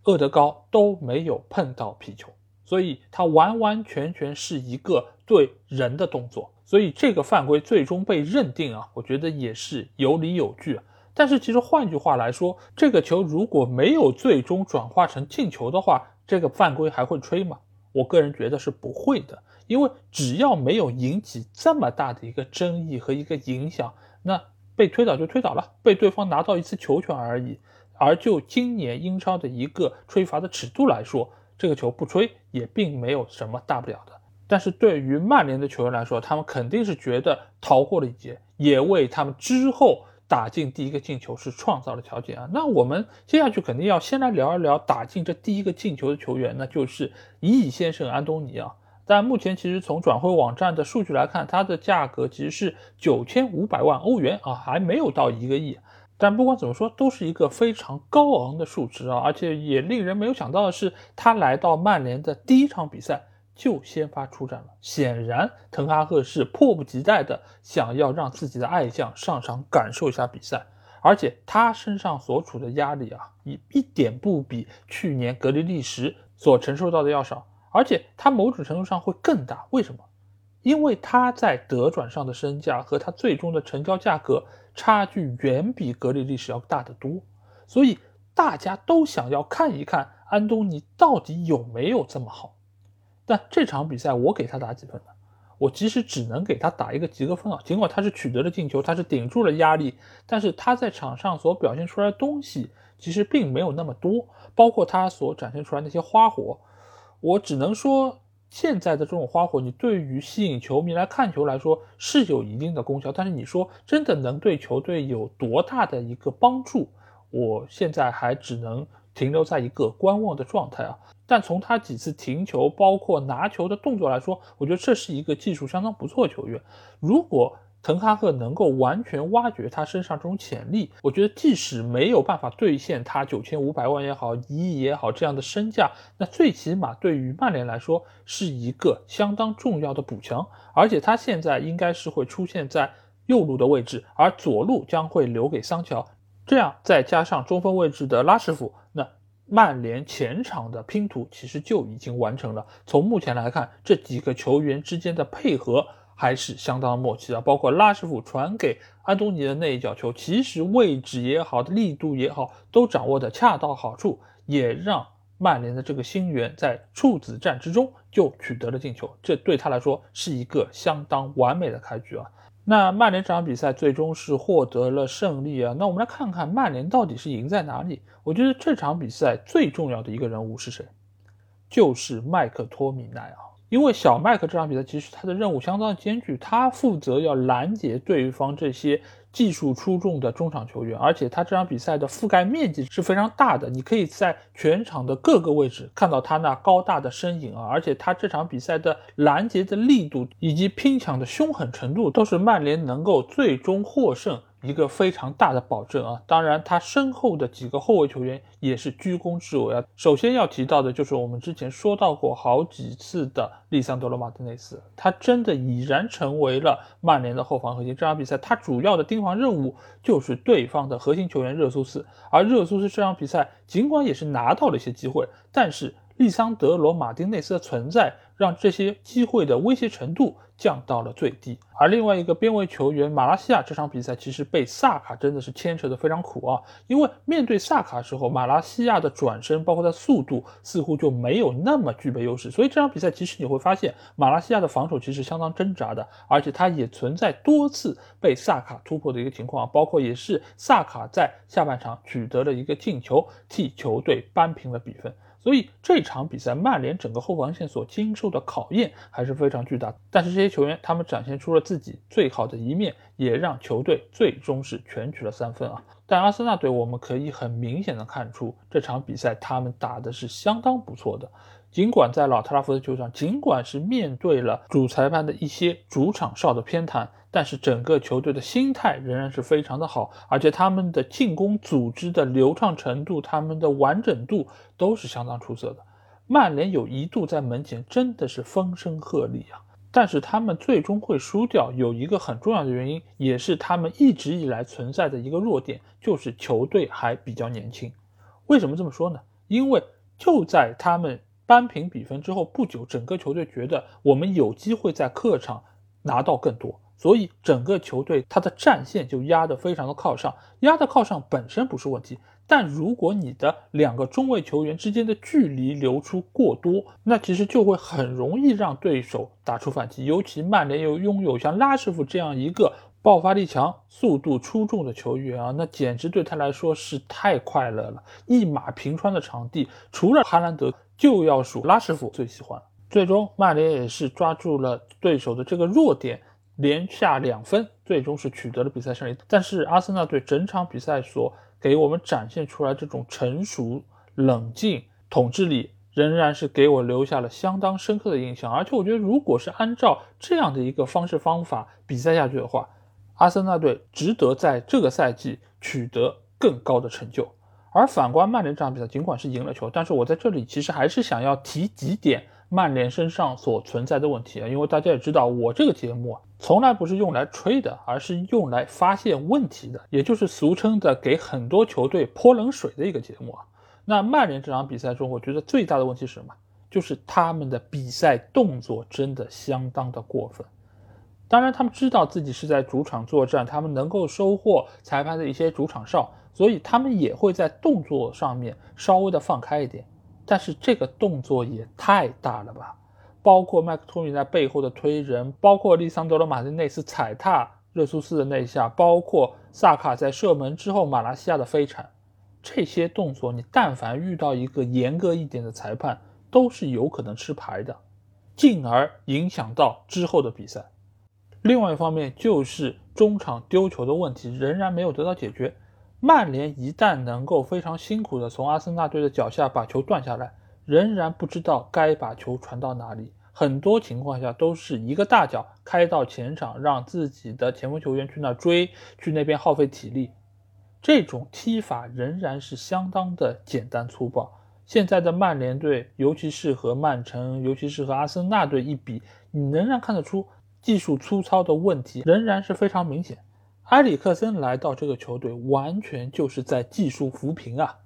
Speaker 1: 厄德高都没有碰到皮球，所以他完完全全是一个对人的动作，所以这个犯规最终被认定啊，我觉得也是有理有据。但是其实换句话来说，这个球如果没有最终转化成进球的话，这个犯规还会吹吗？我个人觉得是不会的，因为只要没有引起这么大的一个争议和一个影响，那被推倒就推倒了，被对方拿到一次球权而已。而就今年英超的一个吹罚的尺度来说，这个球不吹也并没有什么大不了的。但是对于曼联的球员来说，他们肯定是觉得逃过了一劫，也为他们之后打进第一个进球是创造了条件啊。那我们接下去肯定要先来聊一聊打进这第一个进球的球员，那就是一亿先生安东尼啊。但目前其实从转会网站的数据来看，它的价格其实是九千五百万欧元啊，还没有到一个亿。但不管怎么说，都是一个非常高昂的数值啊！而且也令人没有想到的是，他来到曼联的第一场比赛就先发出战了。显然，滕哈赫是迫不及待的想要让自己的爱将上场感受一下比赛，而且他身上所处的压力啊，一一点不比去年格里利什所承受到的要少，而且他某种程度上会更大。为什么？因为他在德转上的身价和他最终的成交价格。差距远比格里利什要大得多，所以大家都想要看一看安东尼到底有没有这么好。但这场比赛我给他打几分呢？我其实只能给他打一个及格分啊。尽管他是取得了进球，他是顶住了压力，但是他在场上所表现出来的东西其实并没有那么多，包括他所展现出来那些花火，我只能说。现在的这种花火，你对于吸引球迷来看球来说是有一定的功效，但是你说真的能对球队有多大的一个帮助？我现在还只能停留在一个观望的状态啊。但从他几次停球，包括拿球的动作来说，我觉得这是一个技术相当不错的球员。如果滕哈赫能够完全挖掘他身上这种潜力，我觉得即使没有办法兑现他九千五百万也好，一亿也好这样的身价，那最起码对于曼联来说是一个相当重要的补强。而且他现在应该是会出现在右路的位置，而左路将会留给桑乔。这样再加上中锋位置的拉什福，那曼联前场的拼图其实就已经完成了。从目前来看，这几个球员之间的配合。还是相当默契的，包括拉什福传给安东尼的那一脚球，其实位置也好，力度也好，都掌握的恰到好处，也让曼联的这个新援在处子战之中就取得了进球，这对他来说是一个相当完美的开局啊。那曼联这场比赛最终是获得了胜利啊。那我们来看看曼联到底是赢在哪里？我觉得这场比赛最重要的一个人物是谁？就是麦克托米奈啊。因为小麦克这场比赛其实他的任务相当艰巨，他负责要拦截对方这些技术出众的中场球员，而且他这场比赛的覆盖面积是非常大的，你可以在全场的各个位置看到他那高大的身影啊，而且他这场比赛的拦截的力度以及拼抢的凶狠程度，都是曼联能够最终获胜。一个非常大的保证啊！当然，他身后的几个后卫球员也是居功至伟啊。首先要提到的就是我们之前说到过好几次的利桑德罗马丁内斯，他真的已然成为了曼联的后防核心。这场比赛他主要的盯防任务就是对方的核心球员热苏斯，而热苏斯这场比赛尽管也是拿到了一些机会，但是利桑德罗马丁内斯的存在让这些机会的威胁程度。降到了最低，而另外一个边卫球员马拉西亚这场比赛其实被萨卡真的是牵扯的非常苦啊，因为面对萨卡时候，马拉西亚的转身包括他速度似乎就没有那么具备优势，所以这场比赛其实你会发现马拉西亚的防守其实相当挣扎的，而且他也存在多次被萨卡突破的一个情况，包括也是萨卡在下半场取得了一个进球，替球队扳平了比分。所以这场比赛，曼联整个后防线所经受的考验还是非常巨大。但是这些球员，他们展现出了自己最好的一面，也让球队最终是全取了三分啊。但阿森纳队，我们可以很明显的看出，这场比赛他们打的是相当不错的。尽管在老特拉福德球场，尽管是面对了主裁判的一些主场哨的偏袒。但是整个球队的心态仍然是非常的好，而且他们的进攻组织的流畅程度、他们的完整度都是相当出色的。曼联有一度在门前真的是风声鹤唳啊，但是他们最终会输掉，有一个很重要的原因，也是他们一直以来存在的一个弱点，就是球队还比较年轻。为什么这么说呢？因为就在他们扳平比分之后不久，整个球队觉得我们有机会在客场拿到更多。所以整个球队他的战线就压得非常的靠上，压得靠上本身不是问题，但如果你的两个中卫球员之间的距离流出过多，那其实就会很容易让对手打出反击。尤其曼联又拥有像拉什福这样一个爆发力强、速度出众的球员啊，那简直对他来说是太快乐了。一马平川的场地，除了哈兰德，就要数拉什福最喜欢。最终，曼联也是抓住了对手的这个弱点，连下两分，最终是取得了比赛胜利。但是，阿森纳队整场比赛所给我们展现出来这种成熟、冷静、统治力。仍然是给我留下了相当深刻的印象，而且我觉得，如果是按照这样的一个方式方法比赛下去的话，阿森纳队值得在这个赛季取得更高的成就。而反观曼联这场比赛，尽管是赢了球，但是我在这里其实还是想要提几点曼联身上所存在的问题啊，因为大家也知道，我这个节目啊，从来不是用来吹的，而是用来发现问题的，也就是俗称的给很多球队泼冷水的一个节目啊。那曼联这场比赛中，我觉得最大的问题是什么？就是他们的比赛动作真的相当的过分。当然，他们知道自己是在主场作战，他们能够收获裁判的一些主场哨，所以他们也会在动作上面稍微的放开一点。但是这个动作也太大了吧！包括麦克托米在背后的推人，包括利桑德罗马丁内斯踩踏热苏斯的那一下，包括萨卡在射门之后马来西亚的飞铲。这些动作，你但凡遇到一个严格一点的裁判，都是有可能吃牌的，进而影响到之后的比赛。另外一方面，就是中场丢球的问题仍然没有得到解决。曼联一旦能够非常辛苦的从阿森纳队的脚下把球断下来，仍然不知道该把球传到哪里。很多情况下都是一个大脚开到前场，让自己的前锋球员去那追，去那边耗费体力。这种踢法仍然是相当的简单粗暴。现在的曼联队，尤其是和曼城，尤其是和阿森纳队一比，你仍然看得出技术粗糙的问题仍然是非常明显。埃里克森来到这个球队，完全就是在技术扶贫啊。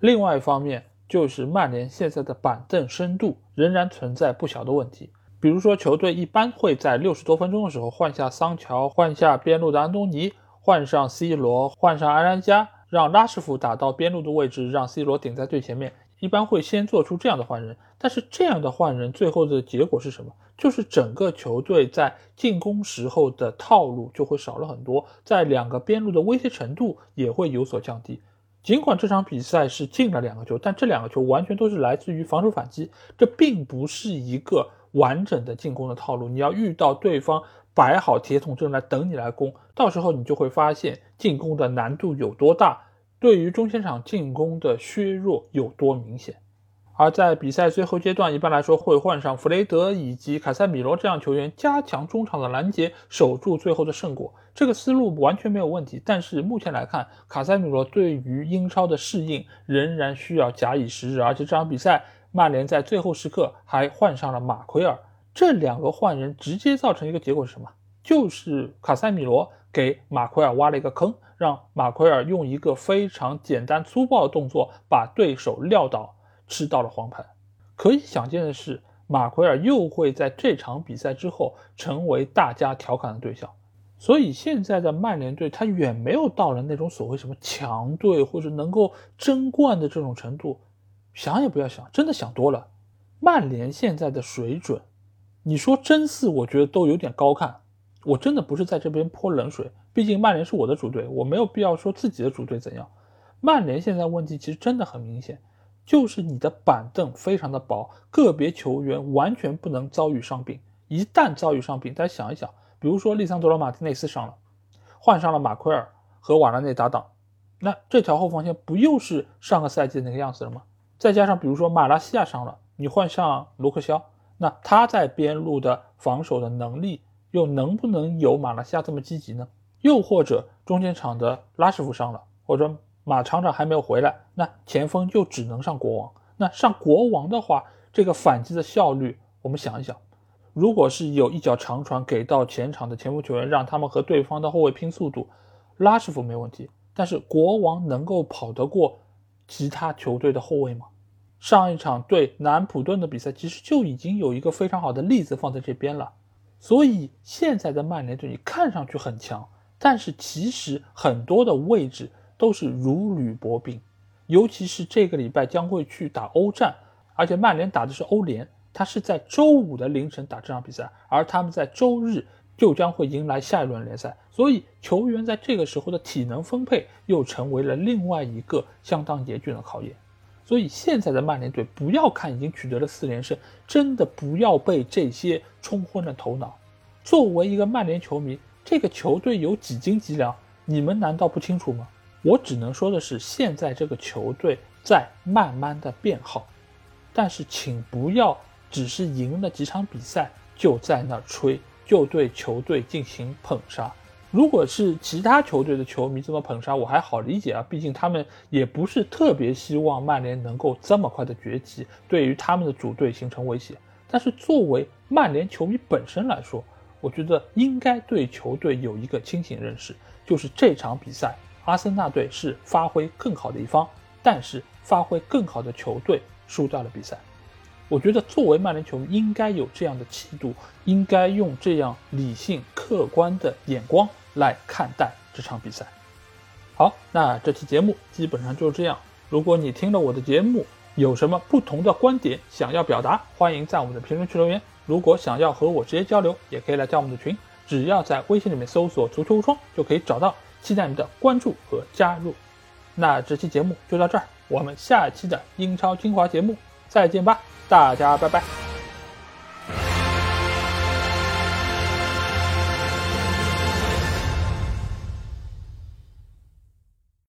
Speaker 1: 另外一方面，就是曼联现在的板凳深度仍然存在不小的问题。比如说，球队一般会在六十多分钟的时候换下桑乔，换下边路的安东尼。换上 C 罗，换上安兰加，让拉什福打到边路的位置，让 C 罗顶在最前面。一般会先做出这样的换人，但是这样的换人最后的结果是什么？就是整个球队在进攻时候的套路就会少了很多，在两个边路的威胁程度也会有所降低。尽管这场比赛是进了两个球，但这两个球完全都是来自于防守反击，这并不是一个完整的进攻的套路。你要遇到对方。摆好铁桶阵来等你来攻，到时候你就会发现进攻的难度有多大，对于中前场进攻的削弱有多明显。而在比赛最后阶段，一般来说会换上弗雷德以及卡塞米罗这样球员，加强中场的拦截，守住最后的胜果。这个思路完全没有问题。但是目前来看，卡塞米罗对于英超的适应仍然需要假以时日，而且这场比赛曼联在最后时刻还换上了马奎尔。这两个换人直接造成一个结果是什么？就是卡塞米罗给马奎尔挖了一个坑，让马奎尔用一个非常简单粗暴的动作把对手撂倒，吃到了黄牌。可以想见的是，马奎尔又会在这场比赛之后成为大家调侃的对象。所以现在的曼联队，他远没有到了那种所谓什么强队或者能够争冠的这种程度。想也不要想，真的想多了。曼联现在的水准。你说真四，我觉得都有点高看。我真的不是在这边泼冷水，毕竟曼联是我的主队，我没有必要说自己的主队怎样。曼联现在问题其实真的很明显，就是你的板凳非常的薄，个别球员完全不能遭遇伤病。一旦遭遇伤病，大家想一想，比如说利桑德罗马丁内斯伤了，换上了马奎尔和瓦拉内搭档，那这条后防线不又是上个赛季那个样子了吗？再加上比如说马拉西亚伤了，你换上卢克肖。那他在边路的防守的能力又能不能有马来西亚这么积极呢？又或者中间场的拉什福伤了，或者马厂长还没有回来，那前锋就只能上国王。那上国王的话，这个反击的效率，我们想一想，如果是有一脚长传给到前场的前锋球员，让他们和对方的后卫拼速度，拉什福没问题，但是国王能够跑得过其他球队的后卫吗？上一场对南普顿的比赛，其实就已经有一个非常好的例子放在这边了。所以现在的曼联队，你看上去很强，但是其实很多的位置都是如履薄冰。尤其是这个礼拜将会去打欧战，而且曼联打的是欧联，他是在周五的凌晨打这场比赛，而他们在周日就将会迎来下一轮联赛，所以球员在这个时候的体能分配又成为了另外一个相当严峻的考验。所以现在的曼联队，不要看已经取得了四连胜，真的不要被这些冲昏了头脑。作为一个曼联球迷，这个球队有几斤几两，你们难道不清楚吗？我只能说的是，现在这个球队在慢慢的变好，但是请不要只是赢了几场比赛就在那吹，就对球队进行捧杀。如果是其他球队的球迷这么捧杀，我还好理解啊，毕竟他们也不是特别希望曼联能够这么快的崛起，对于他们的主队形成威胁。但是作为曼联球迷本身来说，我觉得应该对球队有一个清醒认识，就是这场比赛阿森纳队是发挥更好的一方，但是发挥更好的球队输掉了比赛。我觉得作为曼联球迷应该有这样的气度，应该用这样理性客观的眼光。来看待这场比赛。好，那这期节目基本上就是这样。如果你听了我的节目，有什么不同的观点想要表达，欢迎在我们的评论区留言。如果想要和我直接交流，也可以来加我们的群，只要在微信里面搜索“足球无双”就可以找到。期待你的关注和加入。那这期节目就到这儿，我们下期的英超精华节目再见吧，大家拜拜。